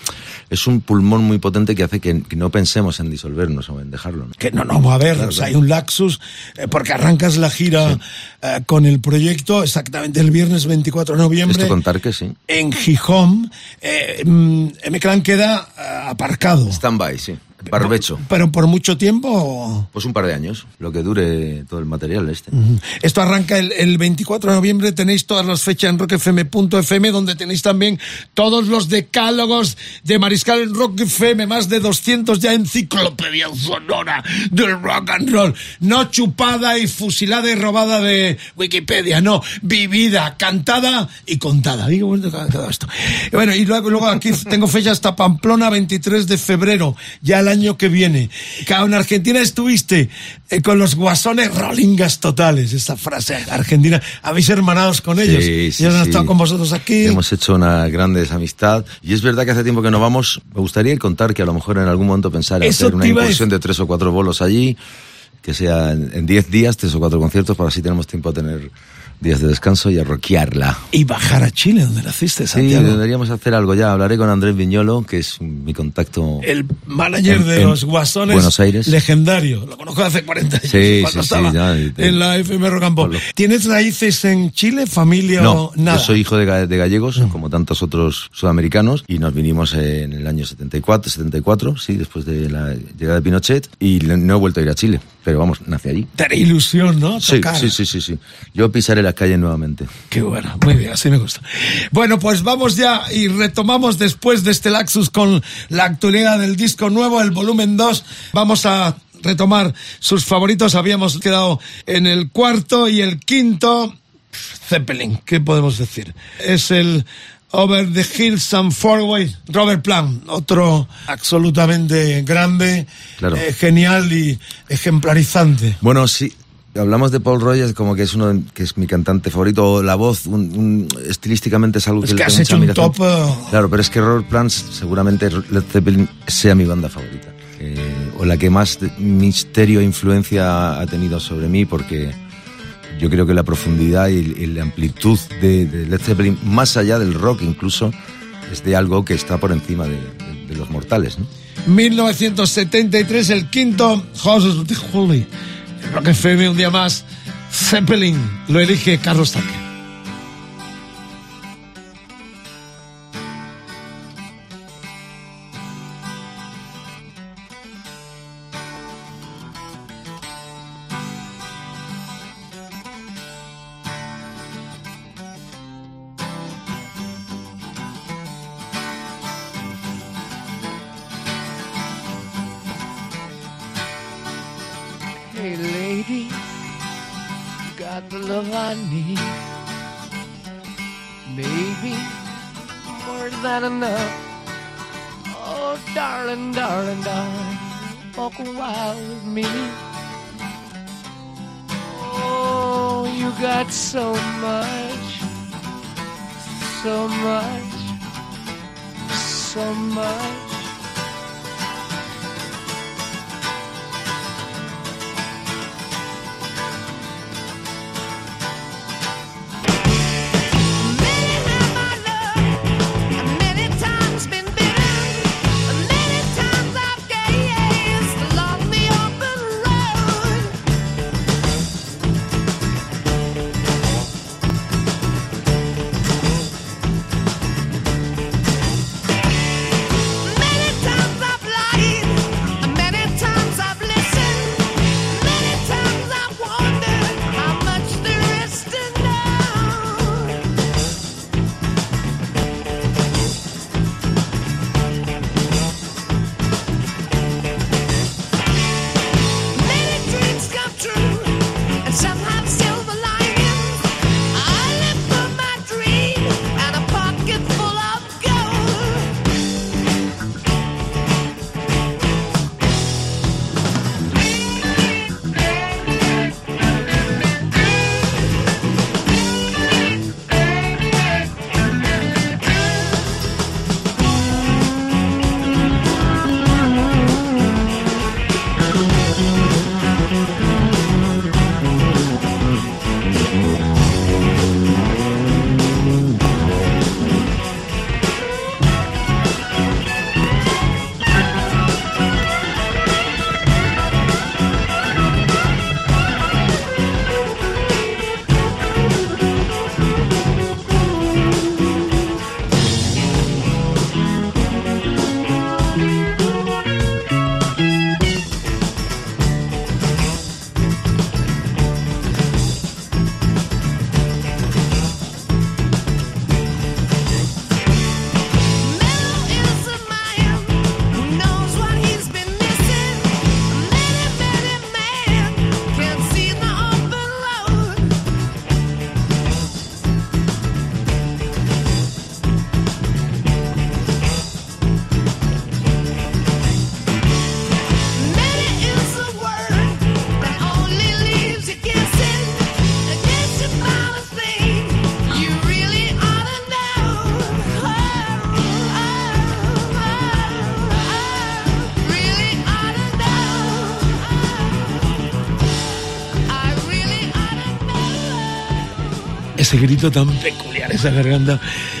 es un pulmón muy potente que hace que, que no pensemos en disolvernos o en dejarlo. ¿no? Que no, no, a ver, o sea, hay un laxus, eh, porque arrancas la gira eh, con el proyecto exactamente el viernes 24 de noviembre. Esto contar que sí. En Gijón, eh, mm, M-Clan queda eh, aparcado. Stand-by, sí. Barbecho. Pero por mucho tiempo. o- Pues un par de años, lo que dure todo el material este. Esto arranca el, el 24 de noviembre, tenéis todas las fechas en rockfm.fm, donde tenéis también todos los decálogos de Mariscal en Rock FM, más de 200 ya enciclopedia sonora del rock and roll. No chupada y fusilada y robada de Wikipedia, no, vivida, cantada y contada. Digo, bueno, todo esto. Y Bueno, y luego, luego aquí tengo fecha hasta Pamplona, 23 de febrero, ya el año que viene. En Argentina estuviste eh, con los guasones rollingas totales, esa frase argentina. Habéis hermanados con ellos. Sí, sí, han sí. estado con vosotros aquí. Hemos hecho una gran amistad. Y es verdad que hace tiempo que no vamos. Me gustaría contar que a lo mejor en algún momento pensar en hacer una incursión de tres o cuatro bolos allí, que sea en en diez días, tres o cuatro conciertos, para así tenemos tiempo a tener días de descanso y a rockearla. Y bajar a Chile, donde naciste, Sí, Santiago. deberíamos hacer algo ya. Hablaré con Andrés Viñolo, que es mi contacto. el manager En- de en los guasones Buenos Aires. legendario. Lo conozco hace 40 años. Sí, cuando sí, sí, estaba ya, y te- en la FM. Pablo. ¿Tienes raíces en Chile, familia No, o nada? yo soy hijo de, de gallegos, como tantos otros sudamericanos, y nos vinimos en el año 74, 74, sí, después de la llegada de Pinochet, y no he vuelto a ir a Chile, pero vamos, nací allí. Te ilusión, ¿no? Sí, sí, sí, sí. Yo pisaré las calles nuevamente. Qué bueno, muy bien, así me gusta. Bueno, pues vamos ya y retomamos después de este Laxus con la actualidad del disco nuevo, el volumen 2. Vamos a retomar sus favoritos. Habíamos quedado en el cuarto y el quinto. Zeppelin, ¿qué podemos decir? Es el Over the Hills and Forward, Robert Plant, otro absolutamente grande, Claro. eh, genial y ejemplarizante. Bueno, sí. Hablamos de Paul Rogers como que es uno que es mi cantante favorito. La voz, un, un- estilísticamente es algo Es que, has hecho un top, eh. Claro, pero es que Robert Plant seguramente Led Zeppelin sea mi banda favorita. Eh, o la que más misterio e influencia ha tenido sobre mí porque yo creo que la profundidad y, y la amplitud de, de Led Zeppelin, más allá del rock incluso, es de algo que está por encima de, de- de los mortales, ¿no? 1973, el quinto Houses of the Holy. Rock FM un día más. Zeppelin lo elige Carlos Taque. Ese grito tan peculiar, esa garganta.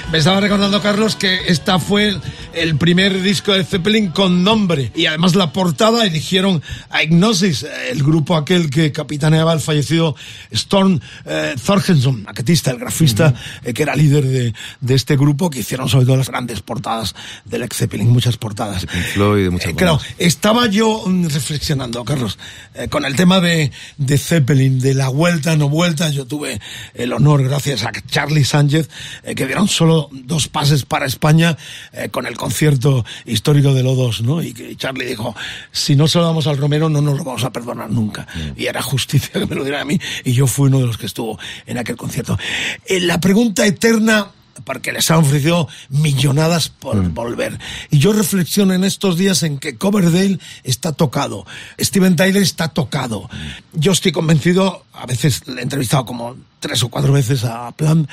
Me estaba recordando, Carlos, que esta fue el, primer disco de Zeppelin con nombre y además la portada eligieron a Ignosis, el grupo aquel que capitaneaba el fallecido Storm eh, Thorgenson, maquetista, el grafista eh, que era líder de, de este grupo, que hicieron sobre todo las grandes portadas del ex Zeppelin, muchas portadas. Floyd, de muchas Eh, claro, estaba yo mm, reflexionando, Carlos, eh, con el tema de, de Zeppelin, de la vuelta, no vuelta. Yo tuve el honor, gracias a Charlie Sánchez, eh, que dieron solo dos pases para España eh, con el concierto histórico de O2, ¿no? Y que Charlie dijo, si no se lo damos al Romero, no nos lo vamos a perdonar nunca. Y era justicia que me lo dieran a mí, y yo fui uno de los que estuvo en aquel concierto. Eh, la pregunta eterna porque les han ofrecido millonadas por volver. Y yo reflexiono en estos días en que Coverdale está tocado, Steven Tyler está tocado. Yo estoy convencido, a veces le he entrevistado como tres o cuatro veces a Plan,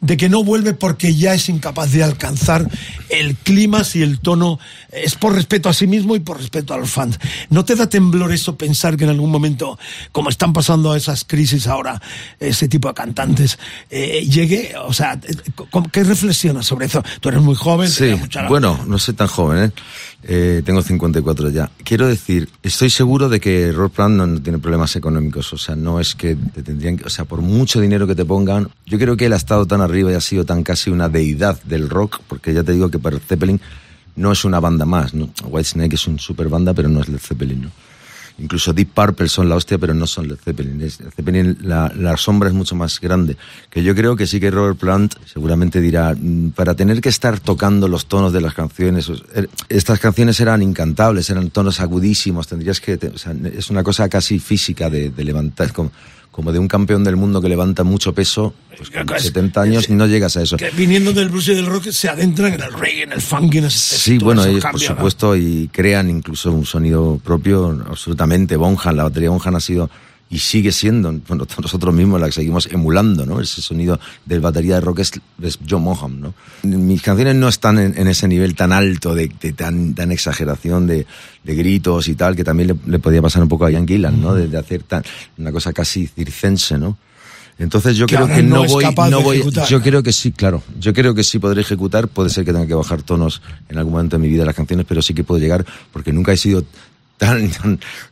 de que no vuelve porque ya es incapaz de alcanzar el clima y el tono. Es por respeto a sí mismo y por respeto a los fans. ¿No te da temblor eso pensar que en algún momento, como están pasando esas crisis ahora, ese tipo de cantantes, eh, llegue? O sea, eh, ¿cómo- ¿qué reflexionas sobre eso? Tú eres muy joven. Sí, mucha- bueno, no soy tan joven, ¿eh? Eh, tengo 54 ya. Quiero decir, estoy seguro de que Rock Plant no, tiene problemas económicos. O sea, no es que te tendrían que, o sea, por mucho dinero que te pongan, yo creo que él ha estado tan arriba y ha sido tan casi una deidad del rock, porque ya te digo que para Zeppelin no es una banda más, ¿no? Whitesnake es un super banda, pero no es Led Zeppelin, ¿no? Incluso Deep Purple son la hostia, pero no son Led Zeppelin. Zeppelin, la, la sombra es mucho más grande. Que yo creo que sí que Robert Plant seguramente dirá, "Mm, para tener que estar tocando los tonos de las canciones, er- estas canciones eran incantables, eran tonos agudísimos, tendrías que, o sea, es una cosa casi física de, de levantar, como, como de un campeón del mundo que levanta mucho peso, pues con Es- 70 años no llegas a eso. Que viniendo del blues y del rock se adentran en el reggae, en el funk, en ese Sí, bueno, ellos por supuesto y crean incluso un sonido propio, absolutamente. Bonham, la batería Bonham ha sido y sigue siendo, bueno, nosotros mismos la que seguimos emulando, ¿no? Ese sonido del batería de rock es, es John Bonham, ¿no? Mis canciones no están en, en ese nivel tan alto de, de tan, tan exageración de, de gritos y tal, que también le, le podía pasar un poco a Ian Gillan, ¿no? De, de hacer tan, una cosa casi circense, ¿no? Entonces yo Que creo que no no, voy, no voy, ejecutar. yo creo que sí, claro. Yo creo que sí podré ejecutar. Puede ser que tenga que bajar tonos en algún momento de mi vida las canciones, pero sí que puedo llegar porque nunca he sido tan,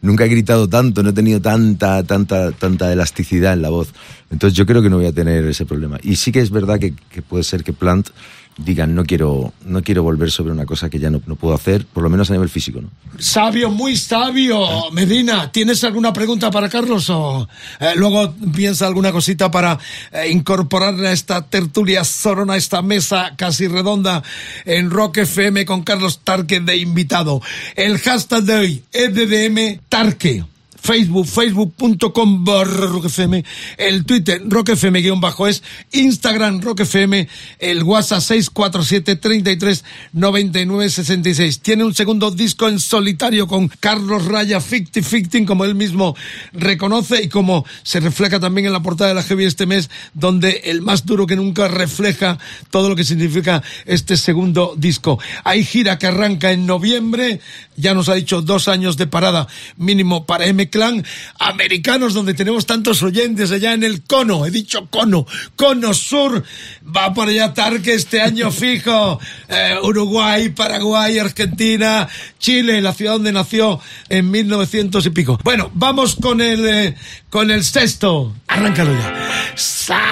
nunca he gritado tanto, no he tenido tanta, tanta, tanta elasticidad en la voz. Entonces yo creo que no voy a tener ese problema. Y sí que es verdad que puede ser que Plant digan no quiero, no quiero volver sobre una cosa que ya no, no puedo hacer, por lo menos a nivel físico, ¿no? Sabio, muy sabio. Medina, ¿tienes alguna pregunta para Carlos o eh, luego piensa alguna cosita para eh, incorporarle a esta tertulia sorona, a esta mesa casi redonda en Rock FM con Carlos Tarque de invitado? El hashtag de hoy, EDDM Tarque. Facebook, facebook.com barra rockfm, el Twitter rockfm guion bajo es, Instagram rockfm, el WhatsApp 647 33 99 66. Tiene un segundo disco en solitario con Carlos Raya, Ficti Ficting, como él mismo reconoce y como se refleja también en la portada de la Heavy este mes, donde el más duro que nunca refleja todo lo que significa este segundo disco. Hay gira que arranca en noviembre, ya nos ha dicho dos años de parada mínimo para M-Clan, americanos donde tenemos tantos oyentes allá en el cono, he dicho cono, cono sur, va para allá Tarque este año fijo, eh, Uruguay, Paraguay, Argentina, Chile, la ciudad donde nació en 1900 y pico. Bueno, vamos con el, eh, con el sexto, arráncalo ya. Sábado.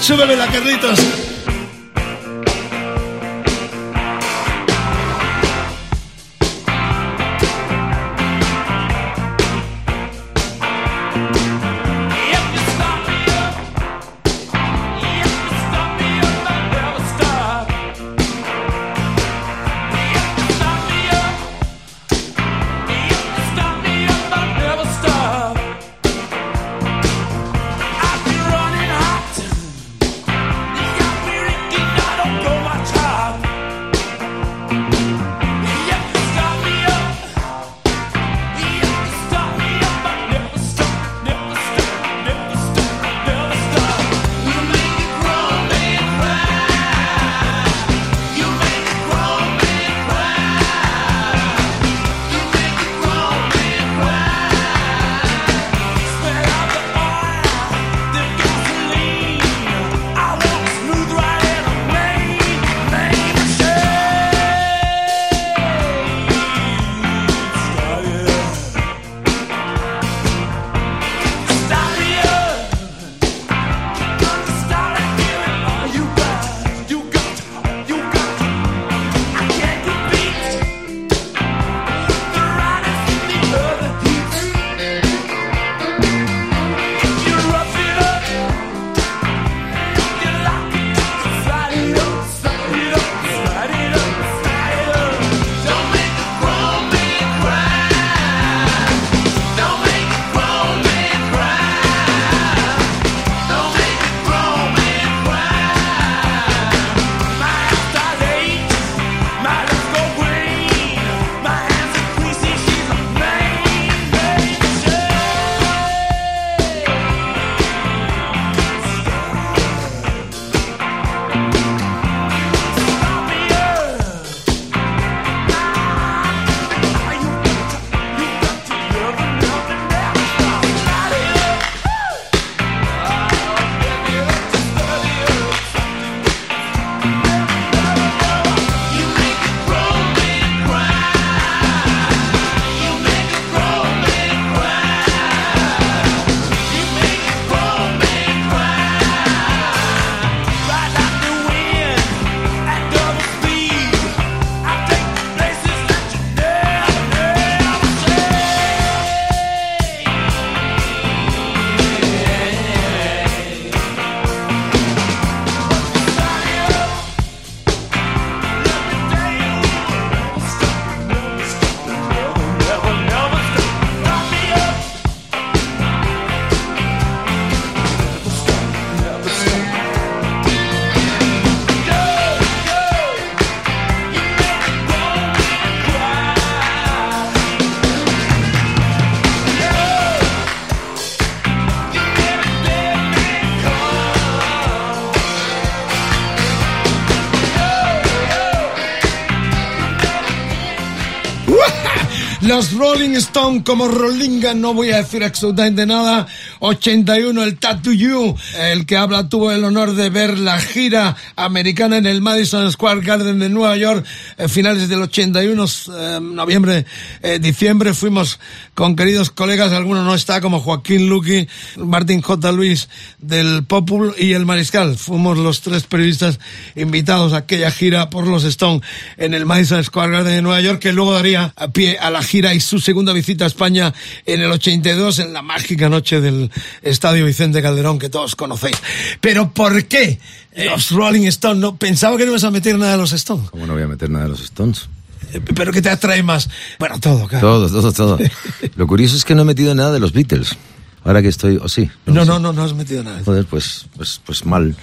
Súbeme la Carlitos. Los Rolling Stone como Rollinga, no voy a decir absolutamente nada. 81, el Tattoo You, el que habla tuvo el honor de ver la gira americana en el Madison Square Garden de Nueva York, eh, finales del 81, eh, noviembre, eh, diciembre. Fuimos con queridos colegas, alguno no está, como Joaquín Luqui, Martín J. Luis del Popul y el Mariscal. Fuimos los tres periodistas invitados a aquella gira por los Stone en el Madison Square Garden de Nueva York, que luego daría a pie a la gira y su segunda visita a España en el 82, en la mágica noche del Estadio Vicente Calderón, que todos conocéis. Pero ¿por qué los Rolling Stones? No, pensaba que no ibas a meter nada de los Stones. ¿Cómo no voy a meter nada de los Stones? Eh, Pero ¿qué te atrae más? Bueno, todo, claro. Todo, todo, todo. Lo curioso es que no he metido nada de los Beatles. Ahora que estoy, o sí. No, sé. no, no, no has metido nada. Joder, pues, pues, pues mal.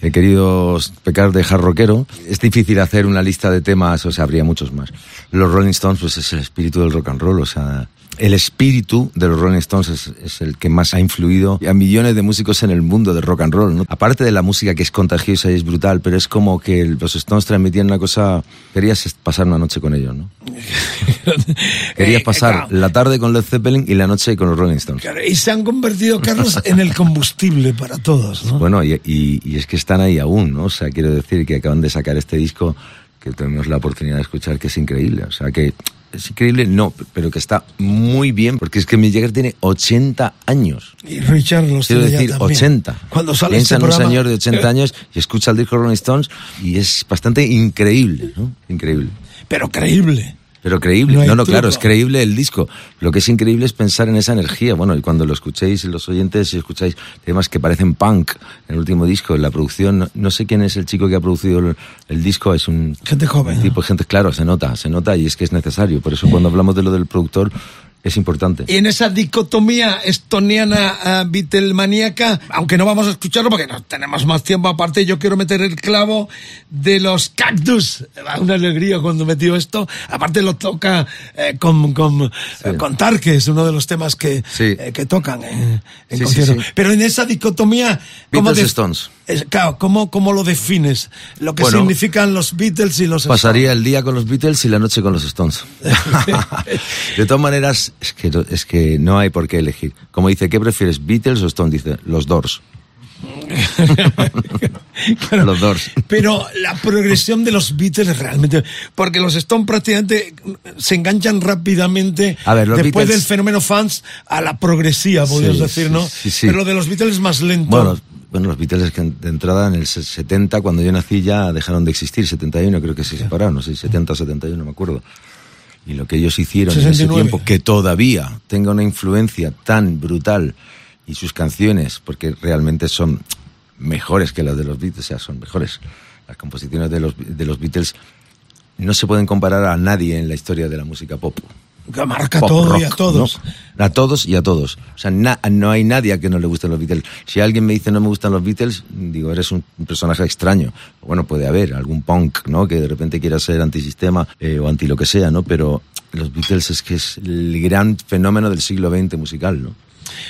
He querido pecar de hard rockero. Es difícil hacer una lista de temas, o sea, habría muchos más. Los Rolling Stones, pues es el espíritu del rock and roll, o sea, el espíritu de los Rolling Stones es, es el que más ha influido a millones de músicos en el mundo del rock and roll, ¿no? Aparte de la música que es contagiosa y es brutal, pero es como que los Stones transmitían una cosa, querías pasar una noche con ellos, ¿no? Querías Eh, pasar la tarde con Led Zeppelin y la noche con los Rolling Stones. Claro, y se han convertido, Carlos, en el combustible para todos, ¿no? Bueno, y, y- y es que están ahí aún, ¿no? O sea, quiero decir que acaban de sacar este disco que tenemos la oportunidad de escuchar, que es increíble. O sea, que es increíble, no, pero que está muy bien, porque es que Mick Jagger tiene 80 años. Y Richard los Quiero tiene ya decir, también. 80. Cuando sale Piensa este en un programa- señor de 80 años y escucha el disco Rolling Stones y es bastante increíble, ¿no? Increíble. Pero creíble. Pero creíble. No No, claro, es creíble el disco. Lo que es increíble es pensar en esa energía. Bueno, y cuando lo escuchéis, los oyentes, si escucháis temas que parecen punk en el último disco, en la producción, no, no sé quién es el chico que ha producido el, el disco, es un... Gente joven, un tipo, gente, claro, se nota, se nota y es que es necesario. Por eso cuando hablamos de lo del productor, es importante. Y en esa dicotomía estoniana uh, Beatlemaníaca, aunque no vamos a escucharlo porque no tenemos más tiempo aparte, yo quiero meter el clavo de los cactus. Una alegría cuando metió esto. Aparte lo toca eh, con, con, eh, con Tar, que es uno de los temas que, Sí. eh, que tocan eh, en Sí, sí, sí. Pero en esa dicotomía... ¿cómo Beatles Stones. Es- claro, ¿cómo, ¿cómo lo defines? Lo que Bueno, significan los Beatles y los Pasaría el día con los Beatles y la noche con los Stones. de todas maneras, es que, no- es que no hay por qué elegir. Como dice, ¿qué prefieres, Beatles o Stones? Dice, los Doors. Los Doors. Pero la progresión de los Beatles realmente, porque los Stones prácticamente se enganchan rápidamente A ver, después Beatles- del fenómeno fans a la progresiva, podrías Sí, decir, ¿no? sí, sí. Pero lo de los Beatles es más lento. Bueno, bueno, los Beatles que de entrada en el 70, cuando yo nací, ya dejaron de existir. 71 creo que se separaron, no sé, 70 o 71, no me acuerdo. Y lo que ellos hicieron en 69. ese tiempo, que todavía tenga una influencia tan brutal y sus canciones, porque realmente son mejores que las de los Beatles, o sea, son mejores. Las composiciones de los, de los Beatles no se pueden comparar a nadie en la historia de la música pop. Que marca Pop todo y a todos. ¿no? A todos y a todos. O sea, na- no hay nadie a que no le gusten los Beatles. Si alguien me dice no me gustan los Beatles, digo, eres un, un personaje extraño. Bueno, puede haber algún punk, ¿no? Que de repente quiera ser antisistema eh, o anti lo que sea, ¿no? Pero los Beatles es que es el gran fenómeno del siglo XX musical, ¿no?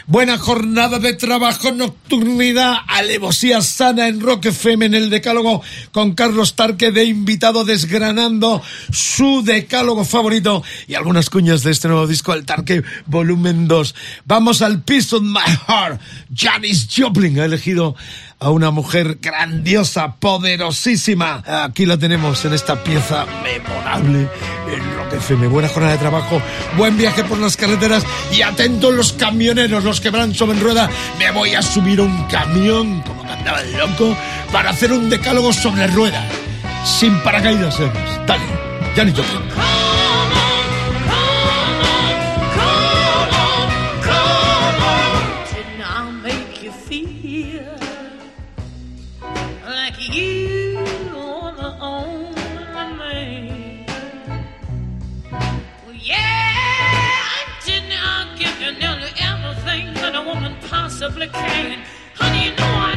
Buena jornada de trabajo, nocturnidad, alevosía sana en Rock FM en el Decálogo con Carlos Tarque de invitado desgranando su Decálogo favorito y algunas cuñas de este nuevo disco, el Tarque Volumen 2. Vamos al Peace of My Heart. Janis Joplin ha elegido a una mujer grandiosa, poderosísima. Aquí la tenemos en esta pieza memorable en Rock FM. Buena jornada de trabajo, buen viaje por las carreteras y atentos los camioneros, los que van sobre rueda. Me voy a subir un camión, como cantaba el loco, para hacer un decálogo sobre rueda. Sin paracaídas, además. Dale, Janis Joplin. Didn't Honey, you know I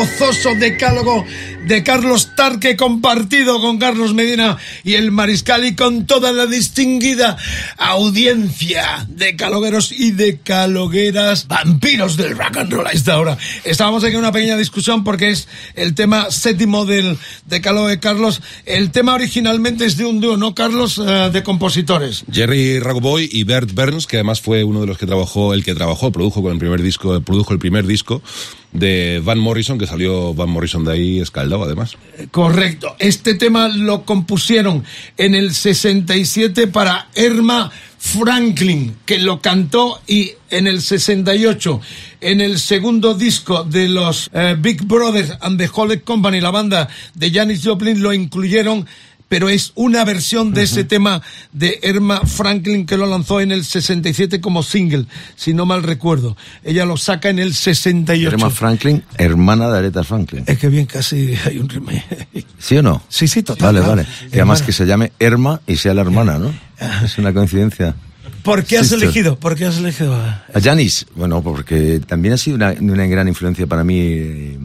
Ο Δεκάλογο. De Carlos Tarque compartido con Carlos Medina y el Mariscal y con toda la distinguida audiencia de calogueros y de calogueras vampiros del rock and roll a esta hora. Estábamos aquí en una pequeña discusión porque es el tema séptimo del decálogo de Carlos. El tema originalmente es de un dúo, ¿no, Carlos? Eh, de compositores. Jerry Ragoboy y Bert Burns, que además fue uno de los que trabajó, el que trabajó, produjo con el primer disco, produjo el primer disco de Van Morrison, que salió Van Morrison de ahí escaldado además. Correcto. Este tema lo compusieron en el 67 para Irma Franklin, que lo cantó y en el 68, en el segundo disco de los eh, Big Brothers and the Holy Company, la banda de Janis Joplin, lo incluyeron pero es una versión de ese tema de Irma Franklin que lo lanzó en el 67 como single, si no mal recuerdo. Ella lo saca en el 68. Irma Franklin, hermana de Aretha Franklin. Es que bien, casi hay un remake. ¿Sí o no? Sí, sí, total. Vale, vale. Y además que se llame Irma y sea la hermana, ¿no? Es una coincidencia. ¿Por qué has Sister. elegido? ¿Por qué has elegido? a- A Janis, bueno, porque también ha sido una, una gran influencia para mí eh,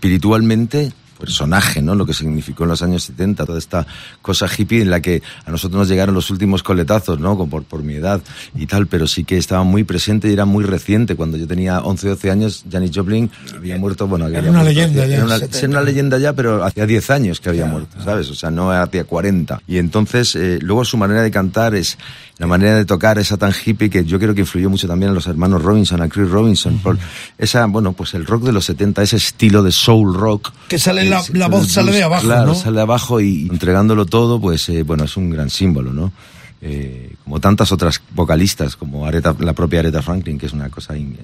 espiritualmente, personaje, ¿no? Lo que significó en los años 70, toda esta cosa hippie en la que a nosotros nos llegaron los últimos coletazos, ¿no? Por, por mi edad y tal, pero sí que estaba muy presente y era muy reciente. Cuando yo tenía 11 o 12 años, Janis Joplin había muerto, bueno, había Era una muerto leyenda ya, Era una, 70. sí, era una leyenda ya, pero hacía 10 años que había muerto, ¿sabes? O sea, no hacía 40. Y entonces, eh, luego su manera de cantar es, la manera de tocar esa tan hippie que yo creo que influyó mucho también a los hermanos Robinson, a Chris Robinson, por esa, bueno, pues el rock de los 70, ese estilo de soul rock. Que sale la, voz sale de abajo, Claro, ¿no? sale de abajo y entregándolo todo, pues eh, bueno, es un gran símbolo, ¿no? Eh, como tantas otras vocalistas, como Aretha, la propia Aretha Franklin, que es una cosa in-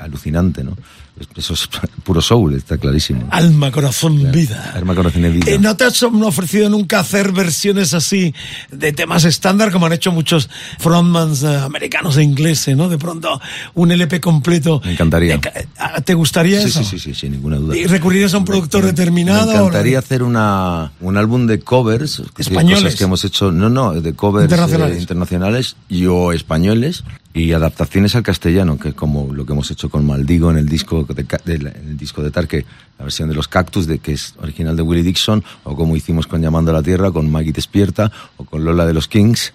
alucinante, ¿no? Es- Eso es puro soul, está clarísimo. Alma, corazón, vida. Alma, corazón y vida. Eh, ¿No te has ofrecido nunca hacer versiones así de temas estándar como han hecho muchos frontmans eh, americanos e ingleses, ¿no? De pronto un LP completo. Me encantaría. De ca- ah, ¿Te gustaría Sí, eso? sí, sí, sí, sin ninguna duda. ¿Y recurrirías a un productor Me- determinado? Me encantaría hacer una, un álbum de covers. Españoles. Cosas que hemos hecho, no, no, de covers. Internacionales. internacionales y o españoles y adaptaciones al castellano, que como lo que hemos hecho con Maldigo en el disco de, de disco de Tarque, la versión de los Cactus, de que es original de Willie Dixon, o como hicimos con Llamando a la Tierra, con Maggie Despierta, o con Lola de los Kings.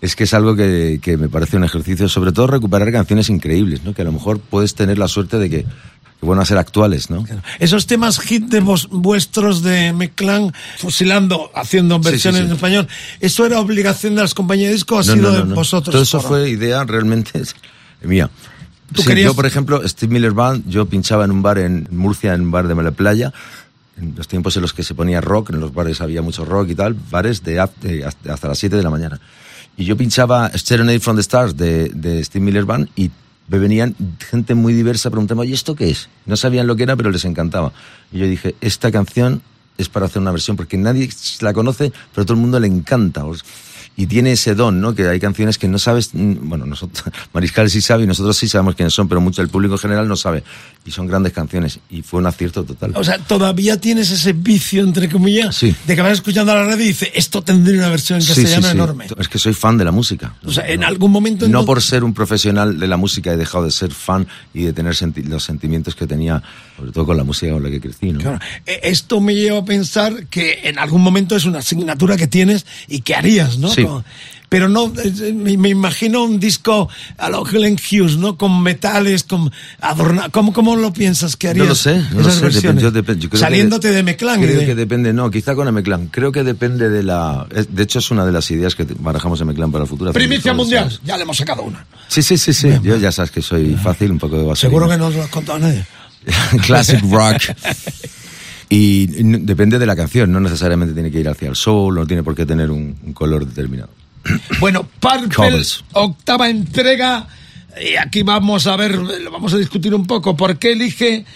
Es que es algo que, que me parece un ejercicio, sobre todo recuperar canciones increíbles, ¿no? Que a lo mejor puedes tener la suerte de que, que van a ser actuales, ¿no? Esos temas hit de vos- vuestros de Meclán, fusilando, haciendo Sí, sí, versiones sí. en español, ¿eso era obligación de las compañías de disco o ha No, sido no, no, de no. vosotros? Todo eso fue idea realmente mía. ¿Tú Sí, querías- Yo, por ejemplo, Steve Miller Band, yo pinchaba en un bar en Murcia, en un bar de la playa, en los tiempos en los que se ponía rock, en los bares había mucho rock y tal, bares de, hasta las 7 de la mañana. Y yo pinchaba Serenade from the Stars de, de Steve Miller Band y me venían gente muy diversa preguntando, oye, ¿esto qué es? No sabían lo que era, pero les encantaba. Y yo dije, esta canción es para hacer una versión, porque nadie la conoce, pero todo el mundo le encanta. Y tiene ese don, ¿no? Que hay canciones que no sabes, mm, bueno, nosotros, Mariscal sí sabe y nosotros sí sabemos quiénes son, pero mucho el público en general no sabe. Y son grandes canciones. Y fue un acierto total. O sea, todavía tienes ese vicio, entre comillas, Sí. de que vas escuchando a la radio y dices, esto tendría una versión en Sí, sí, castellano sí. enorme. Es que soy fan de la música. O sea, en algún momento... No entonces- por ser un profesional de la música he dejado de ser fan y de tener senti- los sentimientos que tenía, sobre todo con la música con la que crecí, ¿no? Claro, eh, esto me lleva a pensar que en algún momento es una asignatura que tienes y que harías, ¿no? Sí. Pero no, eh, me, imagino un disco a lo Helen Hughes, ¿no? Con metales, con adorna ¿Cómo, ¿Cómo lo piensas que harías? No lo sé, no lo esas sé. versiones? depende- yo depe- yo creo Saliéndote que de Meclán. Creo de- que depende, no, quizá con Meclán. Creo que depende de la. De hecho, es una de las ideas que barajamos en Meclán para el futuro. Primicia mundial, ya le hemos sacado una. Sí, sí, sí, sí. Yo ya sabes que soy fácil, un poco de vaselina. Seguro que no os lo has contado a nadie. Classic rock. Y depende de la canción, no necesariamente tiene que ir hacia el soul, no tiene por qué tener un, un color determinado. Bueno, Purple, octava entrega. Y aquí vamos a ver, lo vamos a discutir un poco. ¿Por qué elige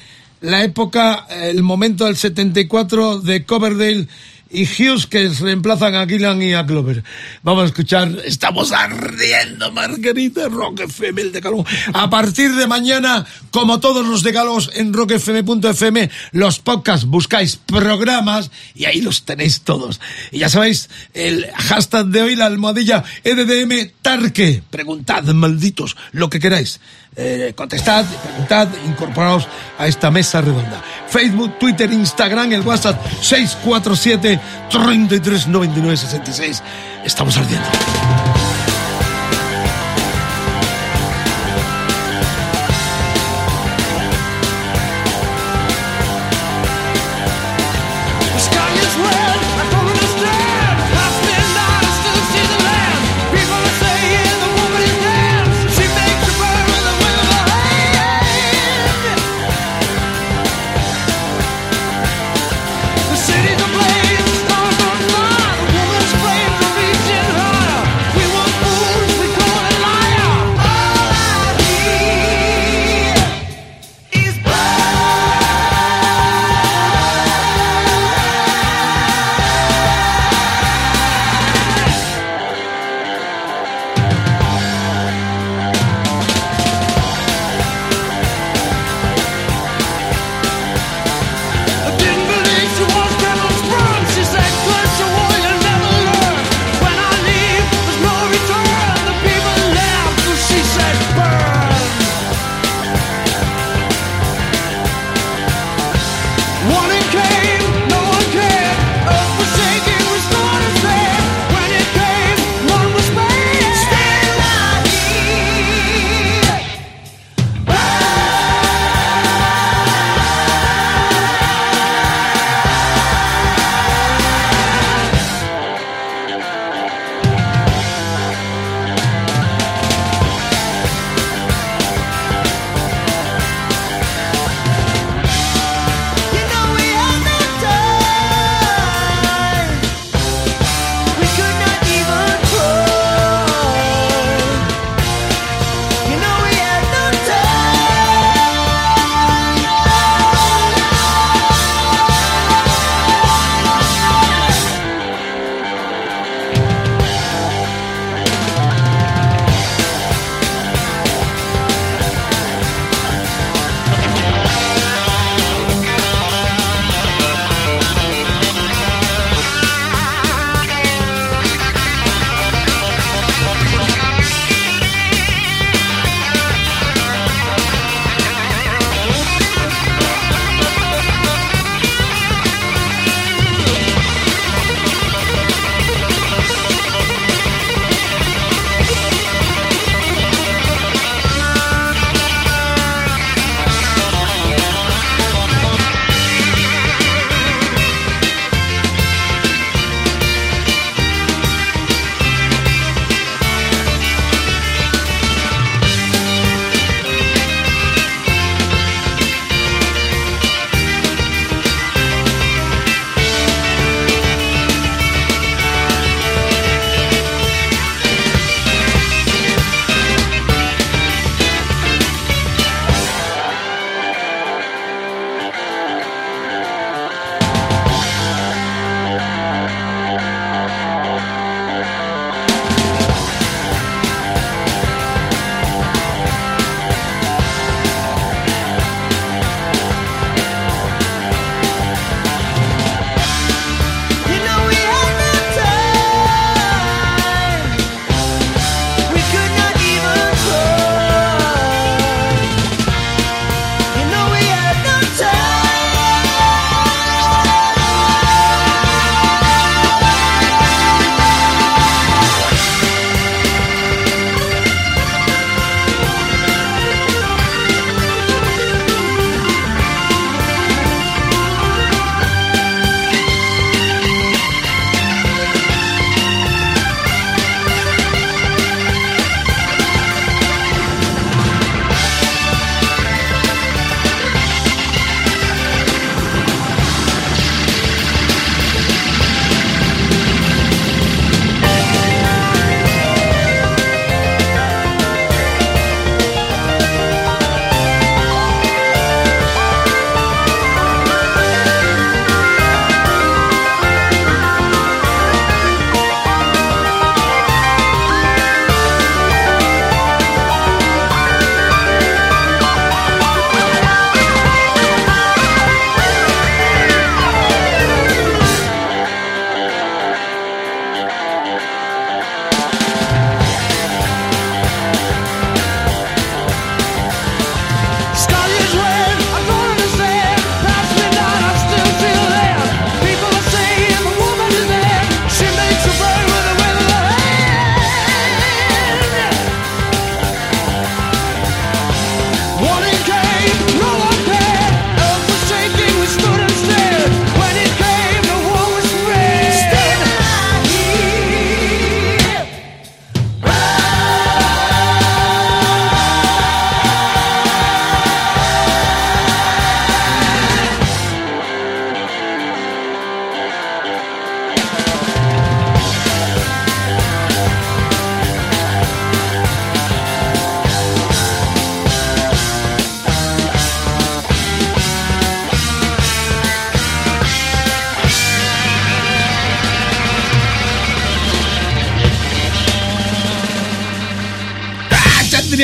la época, el momento del 74 de Coverdale y Hughes que reemplazan a Gillan y a Glover? Vamos a escuchar Estamos ardiendo, Margarita, Rock FM, el Decálogo. A partir de mañana, como todos los decálogos en rockfm.fm, los podcasts buscáis programas y ahí los tenéis todos. Y ya sabéis, el hashtag de hoy, la almohadilla EDDM Tarque. Preguntad, malditos, lo que queráis. Eh, contestad, preguntad, incorporaos a esta mesa redonda. Facebook, Twitter, Instagram, el WhatsApp 647 33 99 66. Estamos ardiendo.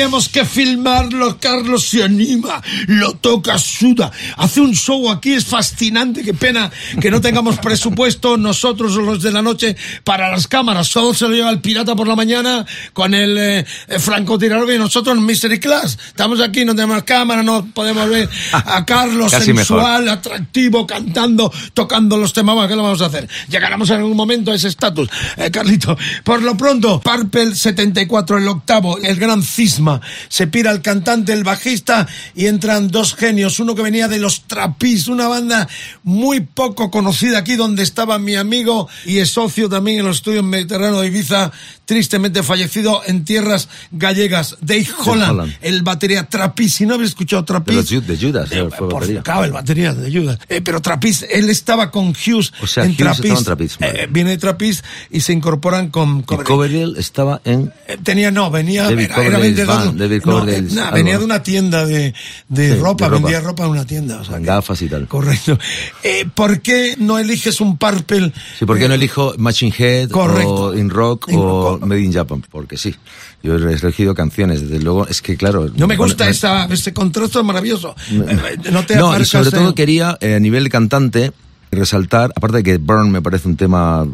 Tendríamos que filmarlo. Carlos se anima, lo toca, suda, hace un show aquí, es fascinante. Qué pena que no tengamos presupuesto nosotros los de la noche para las cámaras. Solo se lo lleva el pirata por la mañana con el eh, eh, francotirador y nosotros en Mystery Class. Estamos aquí, no tenemos cámara, no podemos ver a Carlos sensual, atractivo, cantando, tocando los temas. ¿Qué lo vamos a hacer? Llegaremos en algún momento a ese estatus, eh, Carlito. Por lo pronto, Purple 74, el octavo, el gran cisma. Se pira el cantante, el bajista y entran dos genios. Uno que venía de los Trapis, una banda muy poco conocida aquí donde estaba mi amigo y es socio también en los estudios mediterráneos de Ibiza, tristemente fallecido en tierras gallegas. Dave Holland, Holland. el batería Trapis. Si no habéis escuchado De, los Ju- de Judas, eh, fue por- batería. claro, el batería de Judas. Eh, pero Trapiz, él estaba con Hughes O sea, en Trapiz. Trapiz. Eh, viene de Trapiz y se incorporan con Coverdale. Coverdale estaba en... Eh, Tenía, no, venía, David era, vendedor. no, eh, nah, venía de una tienda de, de, Sí, ropa, de ropa. vendía ropa en una tienda. O sea, gafas y tal. Correcto. Eh, ¿Por qué no eliges un Purple? Sí, ¿por qué eh, no elijo Machine Head Correcto. o In Rock In o Rock. Made in Japan? Porque sí, yo he elegido canciones, desde luego, es que claro... No me gusta bueno, esa, ese contraste maravilloso. Eh, No te No, y sobre en- todo quería, eh, a nivel de cantante, resaltar, aparte de que Burn me parece un tema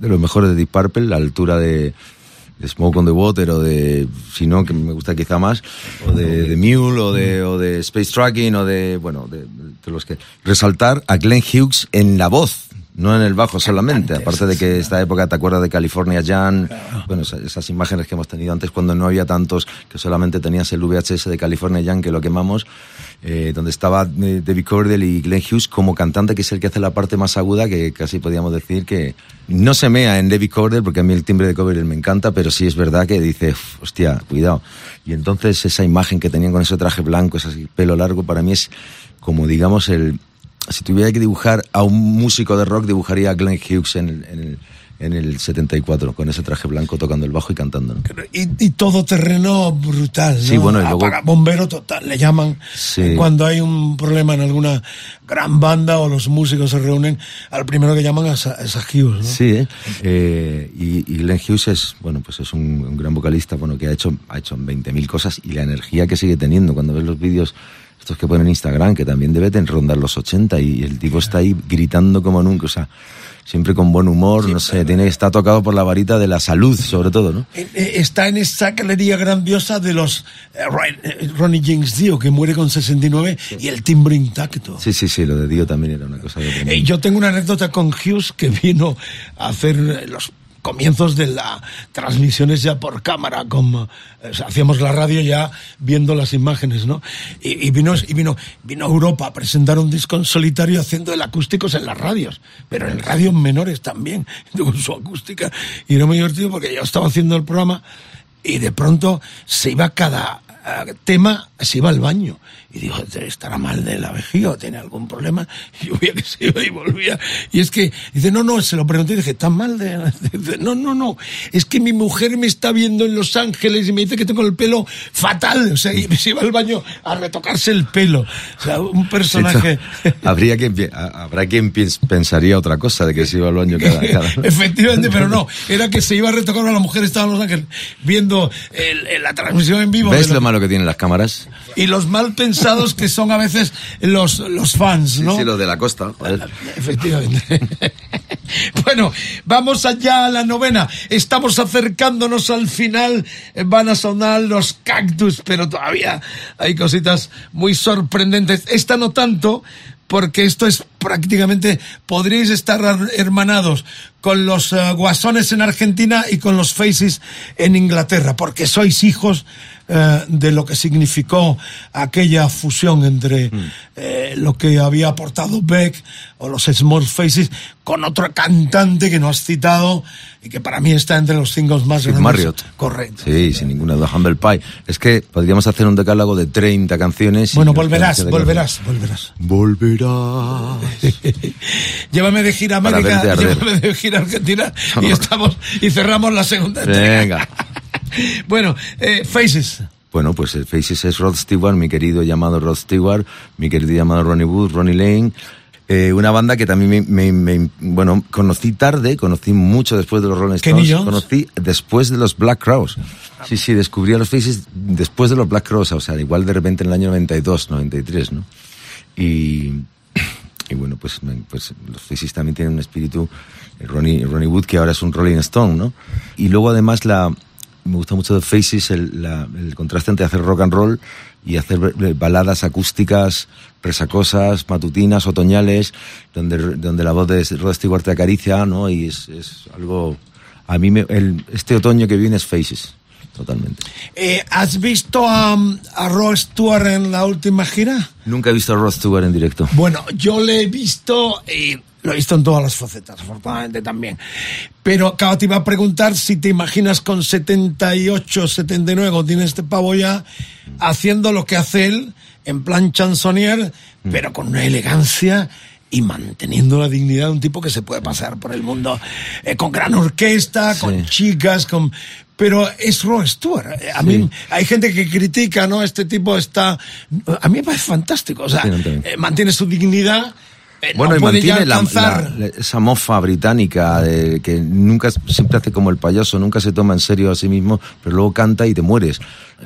de los mejores de Deep Purple, la altura de, de Smoke on the Water o de, si no, que me gusta quizá más, o de, de Mule o de, o de Space Tracking o de, bueno, de, de los que... Resaltar a Glenn Hughes en la voz. No en el bajo solamente, aparte de que esta época, ¿te acuerdas de California Jan? Bueno, esas, imágenes que hemos tenido antes cuando no había tantos, que solamente tenías el VHS de California Jan que lo quemamos, eh, donde estaba eh, David Coverdale y Glenn Hughes como cantante, que es el que hace la parte más aguda, que casi podríamos decir que no se mea en David Coverdale, porque a mí el timbre de Coverdale me encanta, pero sí es verdad que dice, "Uf, hostia, cuidado. Y entonces esa imagen que tenían con ese traje blanco, ese pelo largo, para mí es como digamos el si tuviera que dibujar a un músico de rock, dibujaría a Glenn Hughes en el, en el, en el 74, con ese traje blanco tocando el bajo y cantando. ¿no? y, y todo terreno brutal. ¿no? Sí, bueno, y luego- Apaga- bombero total, le llaman Sí. cuando hay un problema en alguna gran banda o los músicos se reúnen, al primero que llaman es a, es a Hughes, ¿no? Sí, ¿eh? Eh, y, y Glenn Hughes es, bueno, pues es un, un gran vocalista, bueno, que ha hecho, ha hecho 20.000 cosas y la energía que sigue teniendo cuando ves los vídeos estos que ponen en Instagram, que también debe tener rondar los 80 y el tipo está ahí gritando como nunca, o sea, siempre con buen humor, no sé, tiene, está tocado por la varita de la salud, sobre todo, ¿no? Eh, eh, Está en esa galería grandiosa de los eh, Ron- Ronnie James Dio, que muere con 69, y el timbre intacto. Sí, sí, sí, lo de Dio también era una cosa mundo. Eh, yo tengo una anécdota con Hughes que vino a hacer los comienzos de las transmisiones ya por cámara, como hacíamos la radio ya viendo las imágenes, ¿no? Y, vino y vino vino Europa a presentar un disco en solitario haciendo el acústicos en las radios, pero en radios menores también, con su acústica. Y era muy divertido porque yo estaba haciendo el programa y de pronto se iba cada eh, tema, se iba al baño. Y dijo, estará mal de la vejiga o tiene algún problema. Y yo veía que se iba y volvía. Y es que, dice, no, no, se lo pregunté y dije, ¿está mal de la-?" Dice, No, no, no, es que mi mujer me está viendo en Los Ángeles y me dice que tengo el pelo fatal. O sea, y se iba al baño a retocarse el pelo. O sea, un personaje... Habría quien, habrá quien pensaría otra cosa de que se iba al baño cada, cada- Efectivamente, pero no, era que se iba a retocar a la mujer, estaba en Los Ángeles viendo el- el- la transmisión en vivo. ¿Ves lo malo que tienen las cámaras? Y los mal pensados que son a veces los, los fans, ¿no? sí, lo de la costa. joder. Efectivamente. bueno, vamos allá a la novena. Estamos acercándonos al final. Eh, Van a sonar los cactus, pero todavía hay cositas muy sorprendentes. Esta no tanto, porque esto es prácticamente, podríais estar ar- hermanados con los eh, guasones en Argentina y con los faces en Inglaterra, porque sois hijos eh, de lo que significó aquella fusión entre eh, lo que había aportado Beck o los Small Faces con otro cantante que no has citado y que para mí está entre los singles más Sid grandes. Marriott. Correcto. Sí, sin ninguna duda. Humble Pie. Es que podríamos hacer un decálogo de 30 canciones. Bueno, volverás, volverás, volverás. Volverás. Llévame de gira América, llévame de gira a Argentina y estamos y cerramos la segunda entrega. Venga. Bueno, eh, Faces. Bueno, pues el Faces es Rod Stewart, mi querido llamado Rod Stewart, mi querido llamado Ronnie Wood, Ronnie Lane. Eh, una banda que también me, me- me- bueno, conocí tarde, conocí mucho después de los Rolling Stones, Jones. conocí después de los Black Crowes. Sí, sí, descubrí a los Faces después de los Black Crowes, o sea, igual de repente en el año 92, 93, ¿no? Y, y bueno, pues, pues los Faces también tienen un espíritu, el Ronnie, Ronnie Wood, que ahora es un Rolling Stone, ¿no? Y luego además la, me gusta mucho de Faces el, la- el contraste entre hacer rock and roll y hacer baladas acústicas, resacosas, matutinas, otoñales, donde, donde la voz de Rod Stewart te acaricia, ¿no? Y es, es algo... A mí me- el, este otoño que viene es Faces, totalmente. Eh, ¿Has visto a, a Rod Stewart en la última gira? Nunca he visto a Rod Stewart en directo. Bueno, yo le he visto y lo he visto en todas las facetas, afortunadamente también. Pero, claro, te iba a preguntar si te imaginas con 78, 79, cuando tiene este pavo ya, haciendo lo que hace él, en plan chansonnier, Mm. pero con una elegancia y manteniendo la dignidad de un tipo que se puede pasear por el mundo eh, con gran orquesta, con chicas, con... Pero es Rod Stewart. Eh, A mí hay gente que critica, ¿no? Este tipo está... A mí me parece fantástico. O sea, eh, mantiene su dignidad. Eh, Bueno, no y mantiene la- alcanzar. la- la- esa mofa británica de que nunca siempre hace como el payaso, nunca se toma en serio a sí mismo, pero luego canta y te mueres.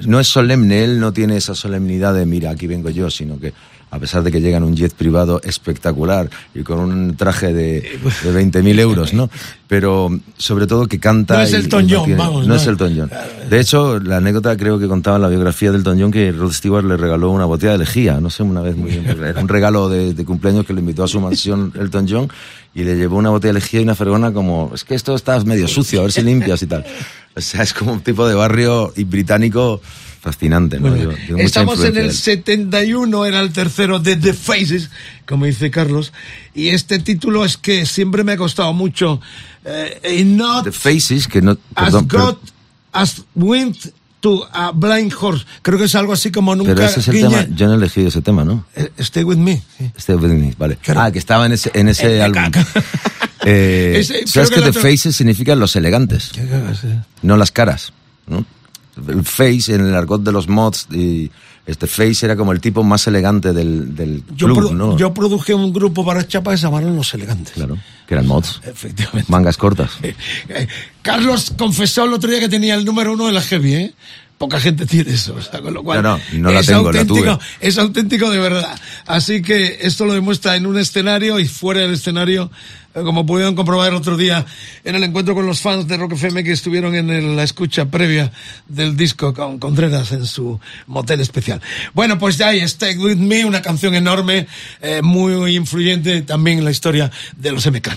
No es solemne, él no tiene esa solemnidad de mira, aquí vengo yo, sino que a pesar de que llega en un jet privado espectacular y con un traje de, de 20.000 euros, ¿no? Pero sobre todo que canta. No es y John, vamos, No no. es Elton John. De hecho, la anécdota creo que contaba en la biografía del John que Rod Stewart le regaló una botella de lejía, no sé, una vez muy bien. Era un regalo de, de cumpleaños que le invitó a su mansión Elton John y le llevó una botella de lejía y una fregona como, es que esto está medio sucio, a ver si limpias y tal. O sea, es como un tipo de barrio y británico fascinante, ¿no? Bueno, Yo- estamos en el de él. 71, era el tercero de The Faces, como dice Carlos. Y este título es que siempre me ha costado mucho. eh, y not The Faces, que no... as perdón, pero- God as went to a blind horse. Creo que es algo así como nunca. pero ese es el tema, yo no he elegido ese tema, ¿no? Eh, Stay with me. sí. Este with me, vale. Claro. Ah, que estaba en ese, en ese Eh, álbum. Eh, Ese- ¿Sabes que, que The otro- Faces significan los elegantes? no las caras, ¿no? El face en el argot de los mods y este face era como el tipo más elegante del, del Yo, club, ¿no? yo produje un grupo para chapa que se llamaron Los Elegantes. Claro, que eran mods, Efectivamente. mangas cortas. Carlos confesó el otro día que tenía el número uno de la Heavy, ¿eh? Poca gente tiene eso, o sea, con lo cual No, no, no la es tengo, la auténtico, tuve. es auténtico de verdad. Así que esto lo demuestra en un escenario y fuera del escenario, como pudieron comprobar el otro día en el encuentro con los fans de Rock FM que estuvieron en el- la escucha previa del disco con Contreras en su motel especial. Bueno, pues ya hay Stay With Me, una canción enorme, eh, muy influyente también en la historia de los MK.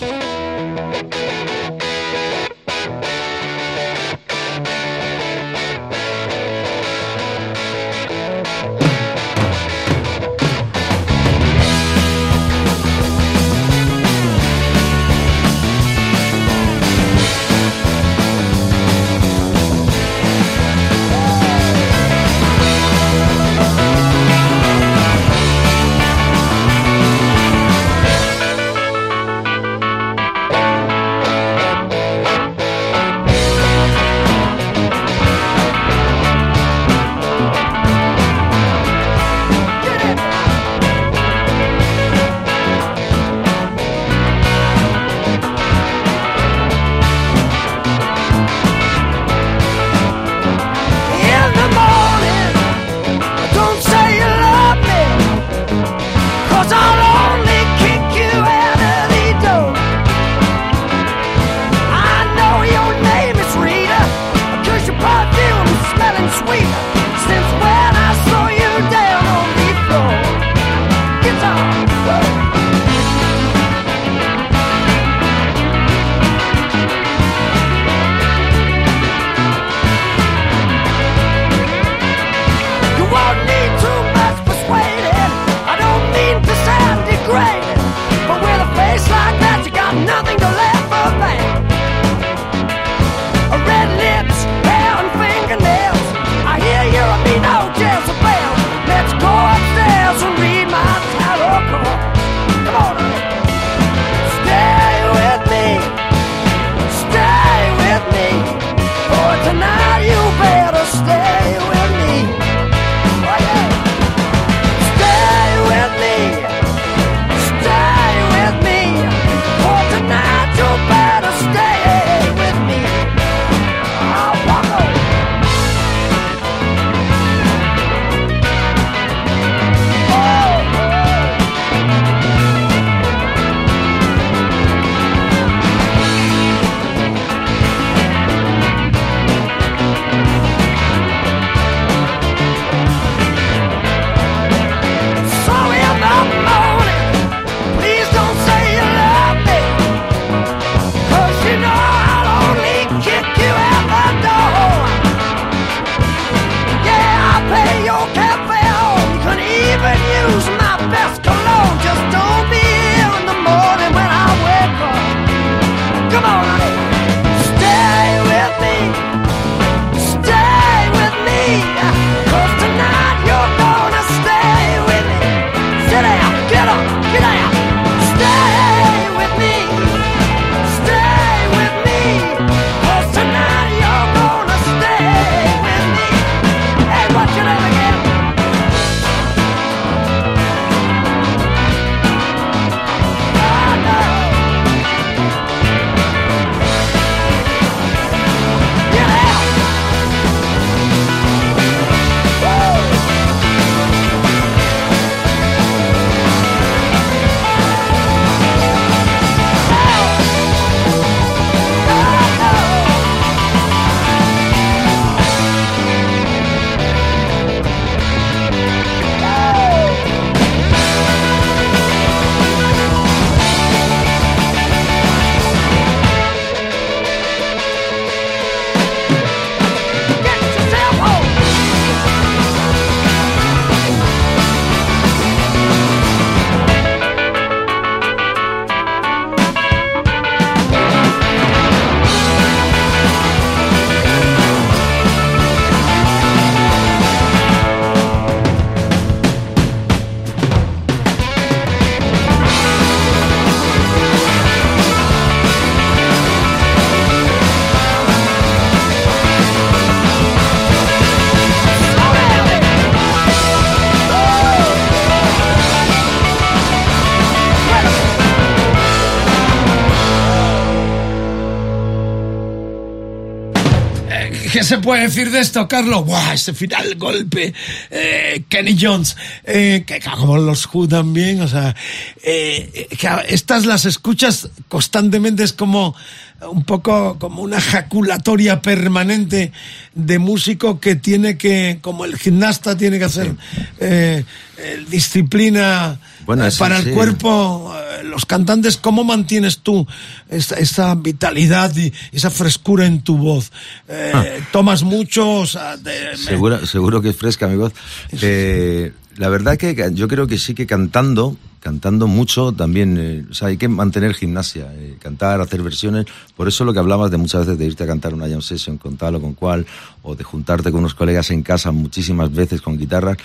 Se puede decir de esto, Carlos? ¡Buah! Ese final golpe. Eh, Kenny Jones. Eh, que como los Who también. O sea, eh, que estas las escuchas constantemente. Es como un poco como una jaculatoria permanente de músico que tiene que, como el gimnasta tiene que hacer eh, eh, disciplina Bueno, eh, eso para sí. el cuerpo. eh, los cantantes, ¿cómo mantienes tú esa, esa vitalidad y esa frescura en tu voz? Eh, Ah. ¿Tomas mucho? O sea, de- Seguro, seguro que es fresca mi voz. Eh, la verdad que yo creo que sí que cantando, cantando mucho también, eh, o sea, hay que mantener gimnasia, eh, cantar, hacer versiones. Por eso lo que hablabas de muchas veces de irte a cantar una jam session con tal o con cual, o de juntarte con unos colegas en casa muchísimas veces con guitarras,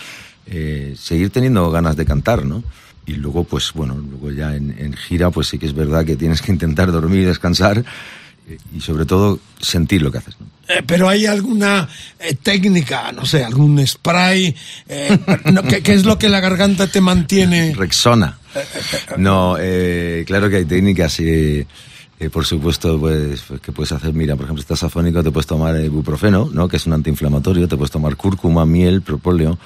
eh, seguir teniendo ganas de cantar, ¿no? Y luego, pues bueno, luego ya en, en gira, pues sí que es verdad que tienes que intentar dormir y descansar eh, y sobre todo sentir lo que haces, ¿no? Eh, pero hay alguna eh, técnica, no sé, algún spray, eh, no, ¿qué, qué es lo que la garganta te mantiene? Rexona. No, eh, claro que hay técnicas y, eh, por supuesto, pues, pues, que puedes hacer. Mira, por ejemplo, si estás afónico, te puedes tomar ibuprofeno, ¿no? Que es un antiinflamatorio, te puedes tomar cúrcuma, miel, propóleo.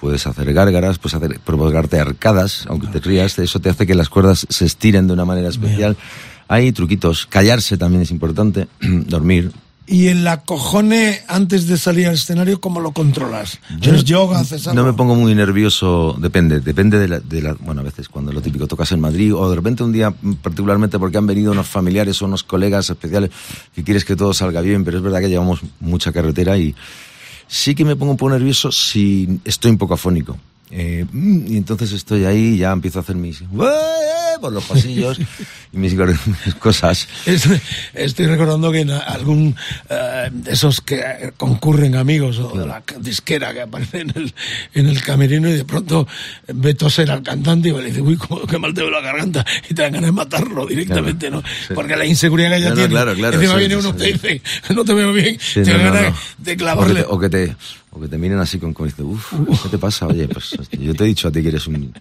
Puedes hacer gárgaras, puedes hacer, provocarte arcadas, aunque te rías, eso te hace que las cuerdas se estiren de una manera especial. Hay truquitos, callarse también es importante, dormir, Y en la cojone, antes de salir al escenario, ¿cómo lo controlas? ¿Haces yoga? ¿Haces algo? No me pongo muy nervioso, depende, depende de la, de la- bueno, a veces cuando lo típico tocas en Madrid o de repente un día mm, particularmente porque han venido unos familiares o unos colegas especiales que quieres que todo salga bien, pero es verdad que llevamos mucha carretera y sí que me pongo un poco nervioso si estoy un poco afónico. Eh, mm, y entonces estoy ahí y ya empiezo a hacer mis por los pasillos y mis cosas. Es- Estoy recordando que en algún eh, esos que concurren amigos o de la disquera que aparece en el, en el camerino y de pronto ve toser al cantante y le dice, uy, cómo, qué mal te veo la garganta y te dan ganas de matarlo directamente, ¿no? sí. Porque la inseguridad que ella No, no, tiene. claro, claro, Encima sí, viene sí, uno que te dice, no te veo bien, te no, dan no, ganas no. de clavarle. O que, te, o que te o que te miren así con como dice, uff, ¿qué te pasa? Oye, pues yo te he dicho a ti que eres un...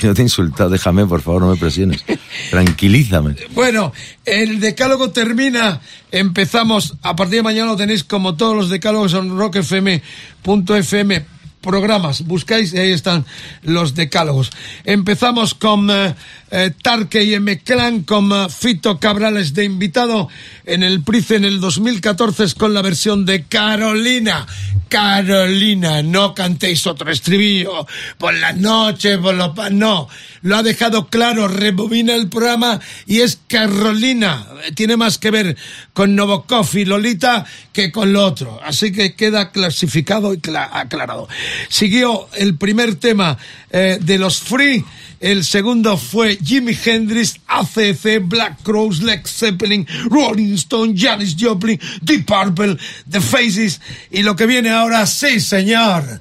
Yo te he insultado, déjame, por favor, no me presiones. Tranquilízame. Bueno, el decálogo termina. Empezamos. A partir de mañana lo tenéis como todos los decálogos en rockfm.fm programas. Buscáis y ahí están los decálogos. Empezamos con eh, eh, Tarque y M. Clan, con eh, Fito Cabrales de invitado en el Price en el 2014 es con la versión de Carolina. Carolina, no cantéis otro estribillo por las noches, por los no, lo ha dejado claro, rebobina el programa y es Carolina, tiene más que ver con Novokov y Lolita que con lo otro, así que queda clasificado y cla- aclarado. Siguió el primer tema eh, de los Free, el segundo fue Jimi Hendrix, ACC, Black Crowes, Led Zeppelin, Rolling Stone, Janis Joplin, Deep Purple, The Faces y lo que viene ahora, sí señor,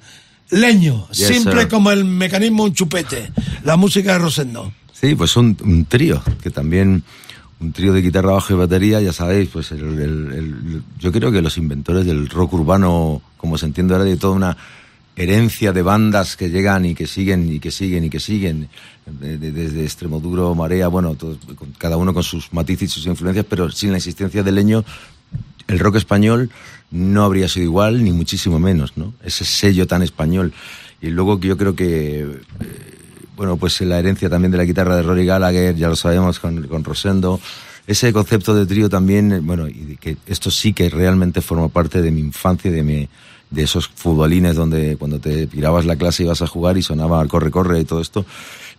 leño, Yes, simple sir. como el mecanismo un chupete, la música de Rosendo. Sí, pues un, un trío, que también un trío de guitarra, bajo y batería, ya sabéis, pues el, el- el- yo creo que los inventores del rock urbano, como se entiende ahora, de toda una herencia de bandas que llegan y que siguen y que siguen y que siguen, de- de- desde Extremoduro, Marea, bueno, todos- cada uno con sus matices y sus influencias, pero sin la existencia de Leño, el rock español no habría sido igual, ni muchísimo menos, ¿no? Ese sello tan español. Y luego que yo creo que, eh, bueno, pues la herencia también de la guitarra de Rory Gallagher, ya lo sabemos con, con Rosendo. Ese concepto de trío también, bueno, y que esto sí que realmente forma parte de mi infancia, de mi, de esos futbolines donde cuando te pirabas la clase ibas a jugar y sonaba corre, corre y todo esto,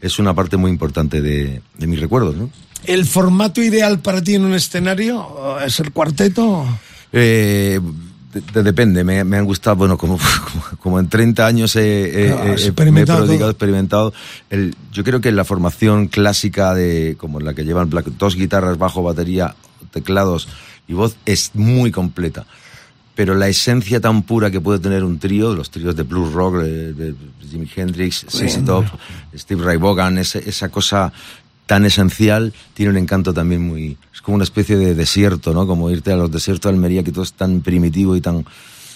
es una parte muy importante de, de mis recuerdos, ¿no? ¿El formato ideal para ti en un escenario es el cuarteto? Eh, de- de- depende, me, me han gustado, bueno, como, como, como en 30 años he, he- Ah, he- me he experimentado prodigado, todo. experimentado. El, yo creo que la formación clásica de, como la que llevan dos guitarras, bajo, batería, teclados y voz es muy completa. Pero la esencia tan pura que puede tener un trío, los tríos de blues rock, de, de Jimi Hendrix, ZZ Top, Steve Ray Vaughan, ese- esa cosa tan esencial, tiene un encanto también muy... Es como una especie de desierto, ¿no? Como irte a los desiertos de Almería, que todo es tan primitivo y tan,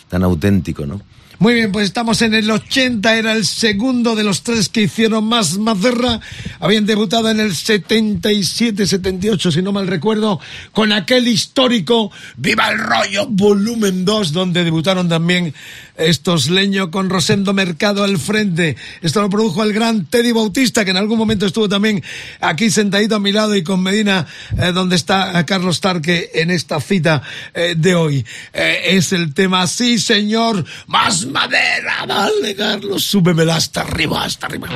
tan auténtico, ¿no? Muy bien, pues estamos en el 80, era el segundo de los tres que hicieron más Mazerra. Habían debutado en el 77, 78, si no mal recuerdo, con aquel histórico Viva el Rollo Volumen 2, donde debutaron también estos leños con Rosendo Mercado al frente. Esto lo produjo el gran Teddy Bautista, que en algún momento estuvo también aquí sentadito a mi lado y con Medina, eh, donde está eh, Carlos Tarque en esta cita eh, de hoy. Es el tema, sí señor, más madera, dale Carlos, súbemela hasta arriba, hasta arriba.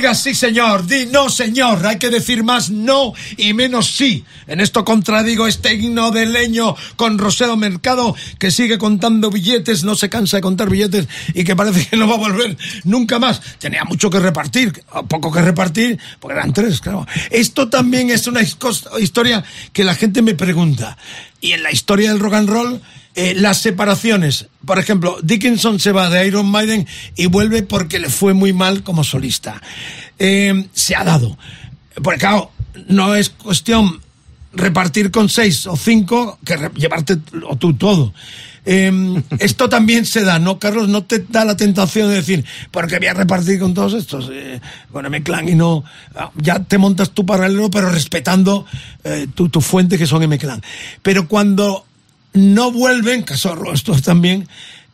Digas sí, señor, di no, señor. Hay que decir más no y menos sí. En esto contradigo este himno de leño con Rosero Mercado, que sigue contando billetes, no se cansa de contar billetes y que parece que no va a volver nunca más. Tenía mucho que repartir, poco que repartir, porque eran tres, claro. Esto también es una his- historia que la gente me pregunta. Y en la historia del rock and roll, eh, las separaciones. Por ejemplo, Dickinson se va de Iron Maiden y vuelve porque le fue muy mal como solista. Eh, se ha dado. Porque claro, no es cuestión repartir con seis o cinco que llevarte o tú todo. Eh, esto también se da, ¿no, Carlos? ¿No te da la tentación de decir, porque voy a repartir con todos estos, eh, con M-Clan y no... ah, Ya te montas tu paralelo, pero respetando eh, tu, tu fuente, que son M-Clan. Pero cuando no vuelven, caso estos también,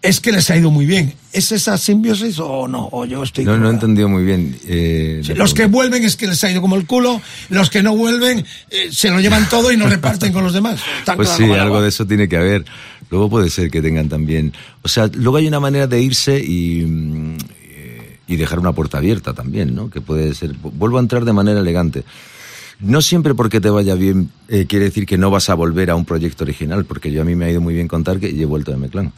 es que les ha ido muy bien. ¿Es esa simbiosis o no? O yo estoy... No, no he entendido muy bien. eh, Sí, Los que vuelven es que les ha ido como el culo, los que no vuelven eh, se lo llevan todo y no reparten con los demás. Tan Pues claro sí, algo de eso tiene que haber. Luego puede ser que tengan también. O sea, luego hay una manera de irse y, eh, y dejar una puerta abierta también, ¿no? Que puede ser. Vuelvo a entrar de manera elegante. No siempre porque te vaya bien eh, quiere decir que no vas a volver a un proyecto original, porque yo a mí me ha ido muy bien contar que he vuelto de Meclán.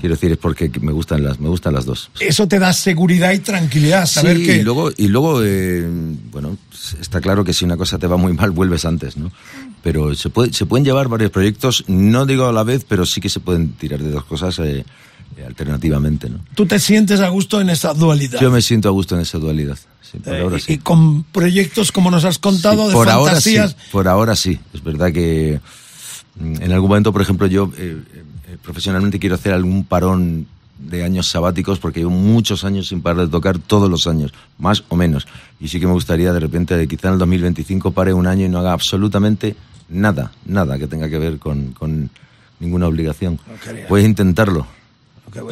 Quiero decir, es porque me gustan las, me gustan las dos. Eso te da seguridad y tranquilidad, saber Sí, que... y luego, y luego eh, bueno, está claro que si una cosa te va muy mal, vuelves antes, ¿no? Pero se, puede, se pueden llevar varios proyectos, no digo a la vez, pero sí que se pueden tirar de dos cosas eh, eh, alternativamente, ¿no? Tú te sientes a gusto en esa dualidad. Yo me siento a gusto en esa dualidad. sí, por Eh, ahora y- sí. Y con proyectos como nos has contado Sí, de por fantasías. ahora sí, por ahora sí. Es verdad que mm, en algún momento, por ejemplo, yo eh, eh, profesionalmente quiero hacer algún parón de años sabáticos porque llevo muchos años sin parar de tocar todos los años, más o menos. Y sí que me gustaría de repente, de quizá en el 2025 pare un año y no haga absolutamente nada, nada que tenga que ver con, con ninguna obligación. quería. Puedes intentarlo.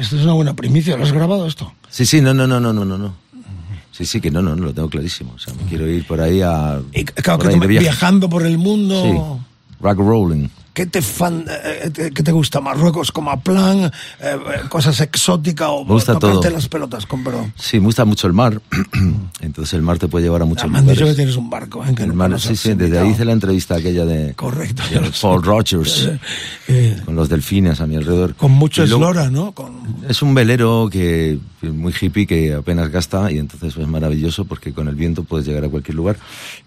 Esto es una buena primicia. ¿Lo has grabado esto? Sí, sí, no, no, no, no, no, no, no. Sí, sí, que no, no, no, lo tengo clarísimo. O sea, me quiero ir por ahí a... Y claro, por que ahí tú viajando por el mundo. Sí, rock rolling. ¿Qué te, fan, eh, te- qué te gusta? ¿Marruecos como a plan? eh, eh, ¿Cosas exóticas o Me gusta tocarte todo. las pelotas, con perdón? Sí, me gusta mucho el mar. Entonces el mar te puede llevar a muchos Me han dicho que lugares. tienes un barco, ¿eh? Que El no mar, sí, sí, desde ahí hice la entrevista aquella de, Correcto. de. Paul Rogers, Eh, con los delfines a mi alrededor. con mucho eslora, ¿no? Con, Es un velero que muy hippie que apenas gasta y entonces es maravilloso porque con el viento puedes llegar a cualquier lugar.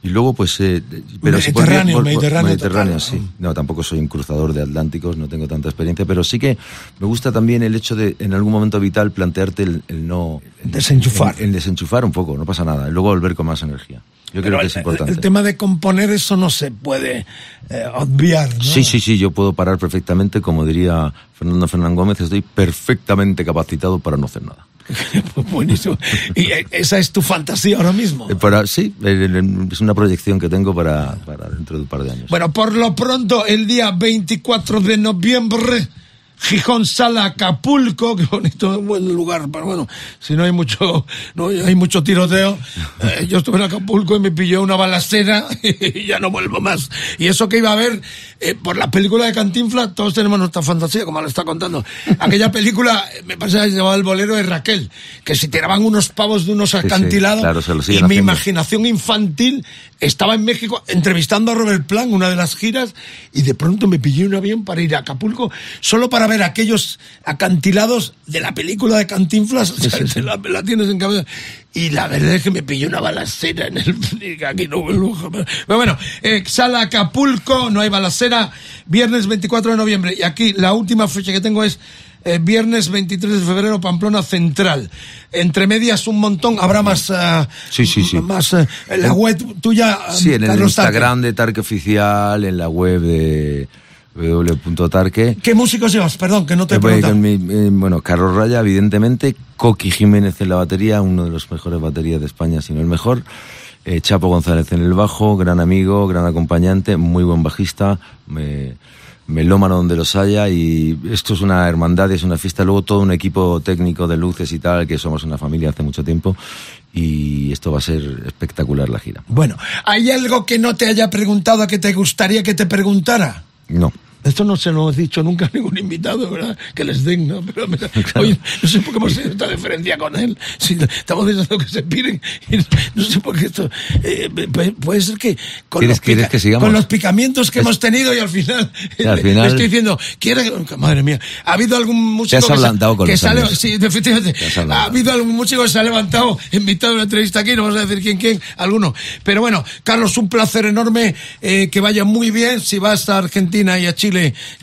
Y luego pues... eh, pero si Mediterráneo, por- Mediterráneo Mediterráneo, total. sí. No, tampoco soy un cruzador de Atlánticos, no tengo tanta experiencia, pero sí que me gusta también el hecho de en algún momento vital plantearte el, el no... Desenchufar. El, el desenchufar un poco, no pasa nada. Y luego volver con más energía. Yo creo que es importante. el tema de componer eso no se puede eh, obviar, ¿no? Sí, sí, sí, yo puedo parar perfectamente, como diría Fernando Fernán Gómez, estoy perfectamente capacitado para no hacer nada. Buenísimo. Y eh, esa es tu fantasía ahora mismo. Eh, Para, sí, eh, es una proyección que tengo para, para dentro de un par de años. Bueno, por lo pronto, el día 24 de noviembre, Gijón Sala Acapulco, qué bonito, buen lugar, pero bueno, si no hay mucho, no hay mucho tiroteo, eh, yo estuve en Acapulco y me pilló una balacera y ya no vuelvo más. Y eso que iba a ver, eh, por la película de Cantinflas, todos tenemos nuestra fantasía, como lo está contando. Aquella película, eh, me parece que se llamaba El bolero de Raquel, que se tiraban unos pavos de unos sí, acantilados claro, se lo y mi haciendo. imaginación infantil estaba en México entrevistando a Robert Plant, una de las giras, y de pronto me pillé un avión para ir a Acapulco solo para ver aquellos acantilados de la película de Cantinflas. O sea, La, la tienes en cabeza. Y la verdad es que me pilló una balacera en el. Aquí no vuelvo jamás. Pero bueno, eh, sala Acapulco, no hay balacera. Viernes 24 de noviembre. Y aquí la última fecha que tengo es. eh, viernes 23 de febrero, Pamplona Central. Entre medias un montón, habrá más... ah, Sí, sí, sí. Más, eh, en la web tuya... sí, en el Carlos Tarque. Instagram de Tarque Oficial, en la web de www.tarque. ¿Qué músicos llevas? Perdón, que no te he preguntado. mi- eh, bueno, Carlos Raya, evidentemente, Coqui Jiménez en la batería, uno de los mejores baterías de España, si no el mejor. Eh, Chapo González en el bajo, gran amigo, gran acompañante, muy buen bajista, me, melómano donde los haya y esto es una hermandad, es una fiesta. Luego todo un equipo técnico de luces y tal, que somos una familia hace mucho tiempo y esto va a ser espectacular la gira. Bueno, ¿hay algo que no te haya preguntado que te gustaría que te preguntara? No. Esto no se lo he dicho nunca a ningún invitado, ¿verdad? Que les den, ¿no? Pero mira, oye, no sé por qué hemos tenido esta diferencia con él. Si estamos diciendo que se piren, y no sé por qué esto... eh, pu- puede ser que con, ¿Quieres- los, pica- que sigamos? con los picamientos que hemos tenido y al final... Sí, al le- final- estoy diciendo, ¿quiere...? Madre mía, ¿ha habido algún músico has que se- con que sale. Sí, efectivamente. Ha habido algún músico que se ha levantado, invitado a una entrevista aquí, no vamos a decir quién, quién, alguno. Pero bueno, Carlos, un placer enorme, eh, que vaya muy bien. Si vas a Argentina y a Chile,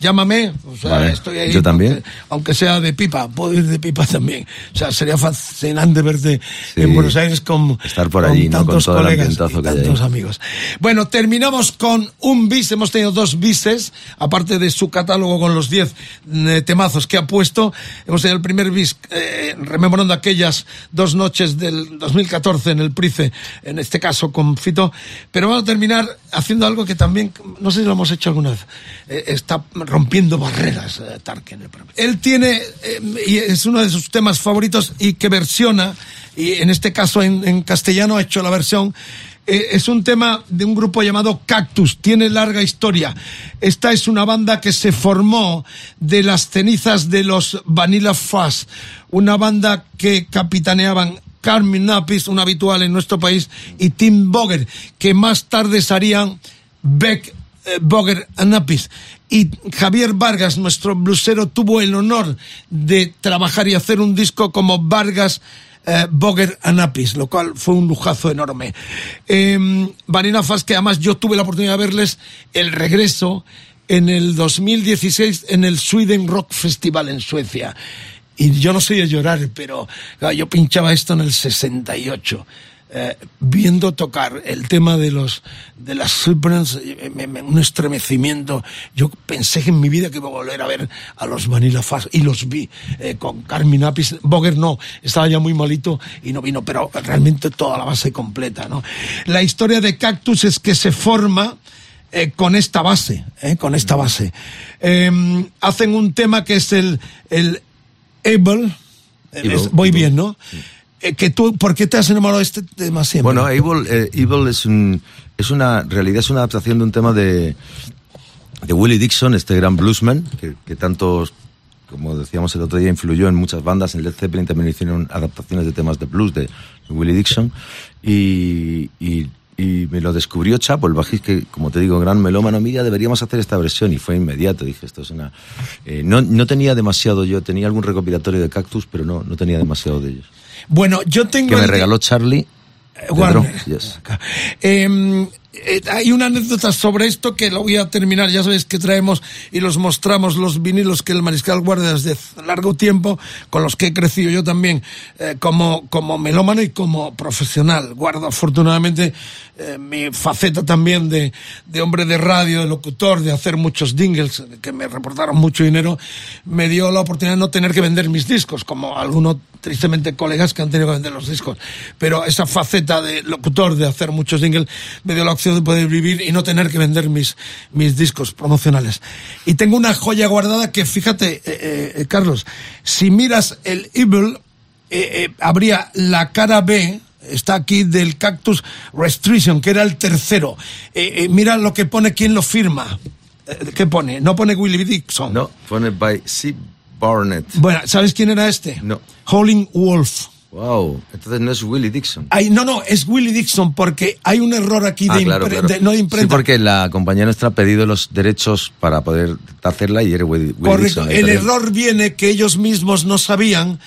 llámame. O sea, Vale, estoy ahí. yo también. Aunque, aunque sea de pipa, puedo ir de pipa también. O sea, sería fascinante verte Sí. en Buenos Aires con, Estar por allí, ¿no? Con todo el y que hay tantos ahí. amigos. Bueno, terminamos con un bis. Hemos tenido dos bises, aparte de su catálogo con los 10 eh, temazos que ha puesto. Hemos tenido el primer bis eh, rememorando aquellas dos noches del 2014 en el Price, en este caso con Fito. Pero vamos a terminar haciendo algo que también, no sé si lo hemos hecho alguna vez, eh, está rompiendo barreras, eh, programa. Él tiene, eh, y es uno de sus temas favoritos y que versiona, y en este caso en, en castellano ha hecho la versión, eh, es un tema de un grupo llamado Cactus, tiene larga historia. Esta es una banda que se formó de las cenizas de los Vanilla Fuzz, una banda que capitaneaban Carmen Napis, un habitual en nuestro país, y Tim Boger, que más tarde serían Beck eh, Boger Anapis. Y Javier Vargas, nuestro blusero, tuvo el honor de trabajar y hacer un disco como Vargas eh, Boger Anapis, lo cual fue un lujazo enorme. Eh, Vanina que además yo tuve la oportunidad de verles el regreso en el 2016 en el Sweden Rock Festival en Suecia. Y yo no soy de llorar, pero ah, yo pinchaba esto en el 68 eh, viendo tocar el tema de los de las Supermans, eh, me- un estremecimiento. Yo pensé que en mi vida que iba a volver a ver a los Vanilla Fuzz y los vi eh, con Carmen Apis. Boger no, estaba ya muy malito y no vino, pero realmente toda la base completa. ¿no? La historia de Cactus es que se forma eh, con esta base, eh, con esta base. Eh, hacen un tema que es el, el Able, eh, Evil, es- voy Evil. bien, ¿no? Eh, que tú, ¿Por qué te has enamorado de este tema siempre? Bueno, Evil, eh, Evil es, un, es una, realidad es una adaptación de un tema de, de Willie Dixon, este gran bluesman, que, que tantos, como decíamos el otro día, influyó en muchas bandas. En Led Zeppelin también hicieron adaptaciones de temas de blues de, de Willie Dixon. Y, y, y me lo descubrió Chapo, el bajista, que como te digo, gran melómano, mira, deberíamos hacer esta versión. Y fue inmediato, dije, esto es una... eh, no, no tenía demasiado yo, tenía algún recopilatorio de Cactus, pero no, no tenía demasiado de ellos. Bueno, yo tengo Que me regaló Charlie. de Warner. Dro- Yes. Eh, eh, hay una anécdota sobre esto que lo voy a terminar. Ya sabéis que traemos y los mostramos los vinilos que el Mariscal guarda desde largo tiempo, con los que he crecido yo también eh, como, como melómano y como profesional. Guardo afortunadamente eh, mi faceta también de, de hombre de radio, de locutor, de hacer muchos dingles que me reportaron mucho dinero. Me dio la oportunidad de no tener que vender mis discos, como algunos tristemente colegas que han tenido que vender los discos. Pero esa faceta de locutor, de hacer muchos singles, me dio la opción de poder vivir y no tener que vender mis, mis discos promocionales. Y tengo una joya guardada que, fíjate, eh, eh, Carlos, si miras el Evil, eh, habría la cara B, está aquí del Cactus Restriction, que era el tercero. Mira lo que pone, quién lo firma. ¿Qué pone? No pone Willie Dixon. No, pone by C. Barnett. Bueno, ¿sabes quién era este? No. Howling Wolf. Wow, entonces no es Willie Dixon. Ay, no, no, es Willie Dixon porque hay un error aquí de, Ah, claro, impre- claro. de- no de Sí, imprenta. porque la compañía nuestra ha pedido los derechos para poder hacerla y era Willie, Correcto. Dixon. El error viene que ellos mismos no sabían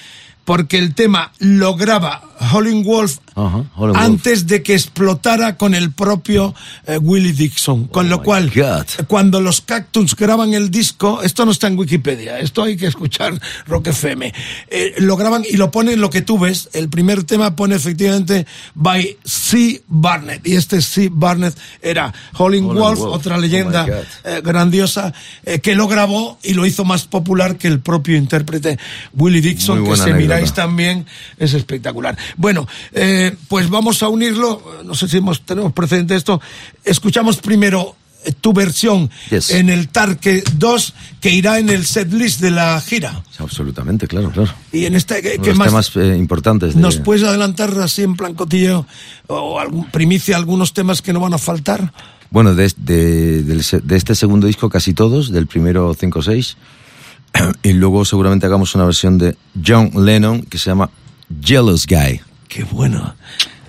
porque el tema lo graba Howling Wolf Ajá, antes de que explotara con el propio eh, Willie Dixon. Con lo my cual, God. cuando los Cactus graban el disco, esto no está en Wikipedia, esto hay que escuchar Rock FM. eh, lo graban y lo ponen lo que tú ves. El primer tema pone efectivamente by C. Barnett. Y este C. Barnett era Howlin' Wolf, Wolf. otra Oh, leyenda eh, grandiosa, eh, que lo grabó y lo hizo más popular que el propio intérprete Willie Dixon, que si anécdota. miráis también es espectacular. Bueno, eh, pues vamos a unirlo, no sé si hemos, tenemos precedente de esto, escuchamos primero eh, tu versión Yes. en el Tarque 2 que irá en el setlist de la gira. Absolutamente, claro, claro. Y en esta, ¿qué, los más? temas eh, importantes. de- ¿Nos puedes adelantar así en plan cotilleo o algún, primicia algunos temas que no van a faltar? Bueno, de, de- de este segundo disco casi todos, del primero 5 o 6. Y luego seguramente hagamos una versión de John Lennon que se llama Jealous Guy. Qué bueno.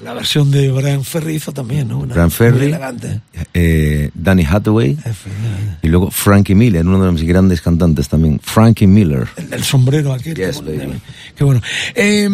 La versión de Brian Ferry hizo también, ¿no? Una- Brian muy Ferry, elegante. eh, Danny Hathaway y luego Frankie Miller, uno de mis grandes cantantes también. Frankie Miller. El sombrero aquel. Yes, qué bueno. Qué bueno. Eh,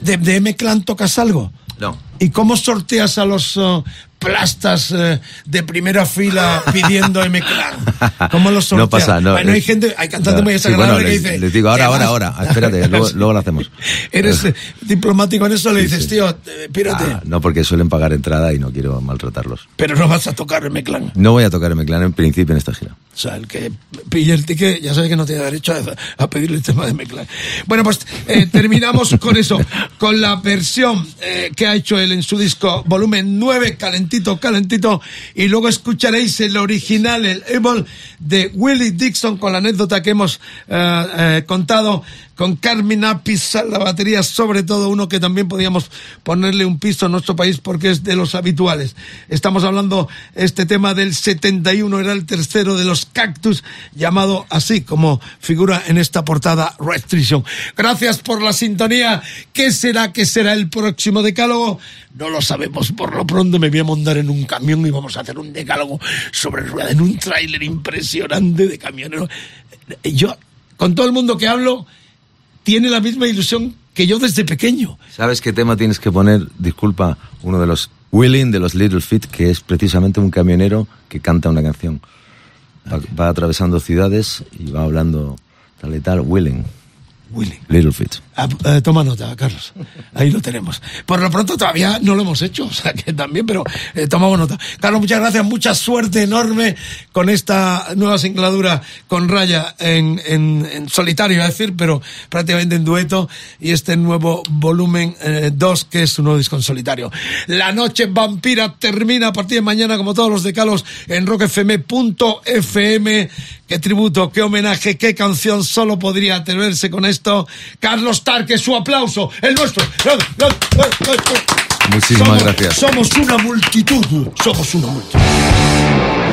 de, de M-Clan tocas algo? No. ¿Y cómo sorteas a los uh, plastas eh, de primera fila pidiendo M-Clan? ¿Cómo los sorteas? No pasa, no. Bueno, hay gente, hay cantantes no, muy sí, desagradables bueno, que les- dicen... Les digo, ahora, "¿Qué ahora, vas?". ahora. Espérate, luego, luego lo hacemos. Eres eh, diplomático en eso, le Sí, dices, sí. tío, eh, pírate. Ah, no, porque suelen pagar entrada y no quiero maltratarlos. Pero no vas a tocar M-Clan. No voy a tocar en Clan en principio en esta gira. O sea, el que pille el ticket ya sabe que no tiene derecho a, a pedirle el tema de Meclan. Bueno, pues eh, terminamos con eso, con la versión eh, que ha hecho en su disco volumen 9, calentito, calentito, y luego escucharéis el original, el Evil de Willie Dixon, con la anécdota que hemos eh, eh, contado con Carmen Apis a la batería, sobre todo uno que también podíamos ponerle un piso en nuestro país porque es de los habituales. Estamos hablando, este tema del 71 era el tercero de los Cactus, llamado así como figura en esta portada Restriction. Gracias por la sintonía. ¿Qué será que será el próximo decálogo? No lo sabemos. Por lo pronto me voy a montar en un camión y vamos a hacer un decálogo sobre rueda en un tráiler impresionante de camionero. Yo, con todo el mundo que hablo, tiene la misma ilusión que yo desde pequeño. ¿Sabes qué tema tienes que poner? Disculpa, uno de los Willing de los Little Feet, que es precisamente un camionero que canta una canción. Va, va atravesando ciudades y va hablando tal y tal. Willing, Willy. Little Feet. Ah, eh, toma nota, Carlos. Ahí lo tenemos. Por lo pronto todavía no lo hemos hecho, o sea que también, pero eh, tomamos nota. Carlos, muchas gracias, mucha suerte enorme con esta nueva singladura con Raya en, en, en solitario, a decir, pero prácticamente en dueto, y este nuevo volumen 2, que es un nuevo disco en solitario. La noche vampira termina a partir de mañana, como todos los decalos, en rockfm.fm qué tributo, qué homenaje, qué canción solo podría atreverse con esto. Carlos Tarque, su aplauso, el nuestro. Muchísimas gracias. Somos una multitud, somos una multitud.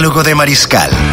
catálogo de Mariscal.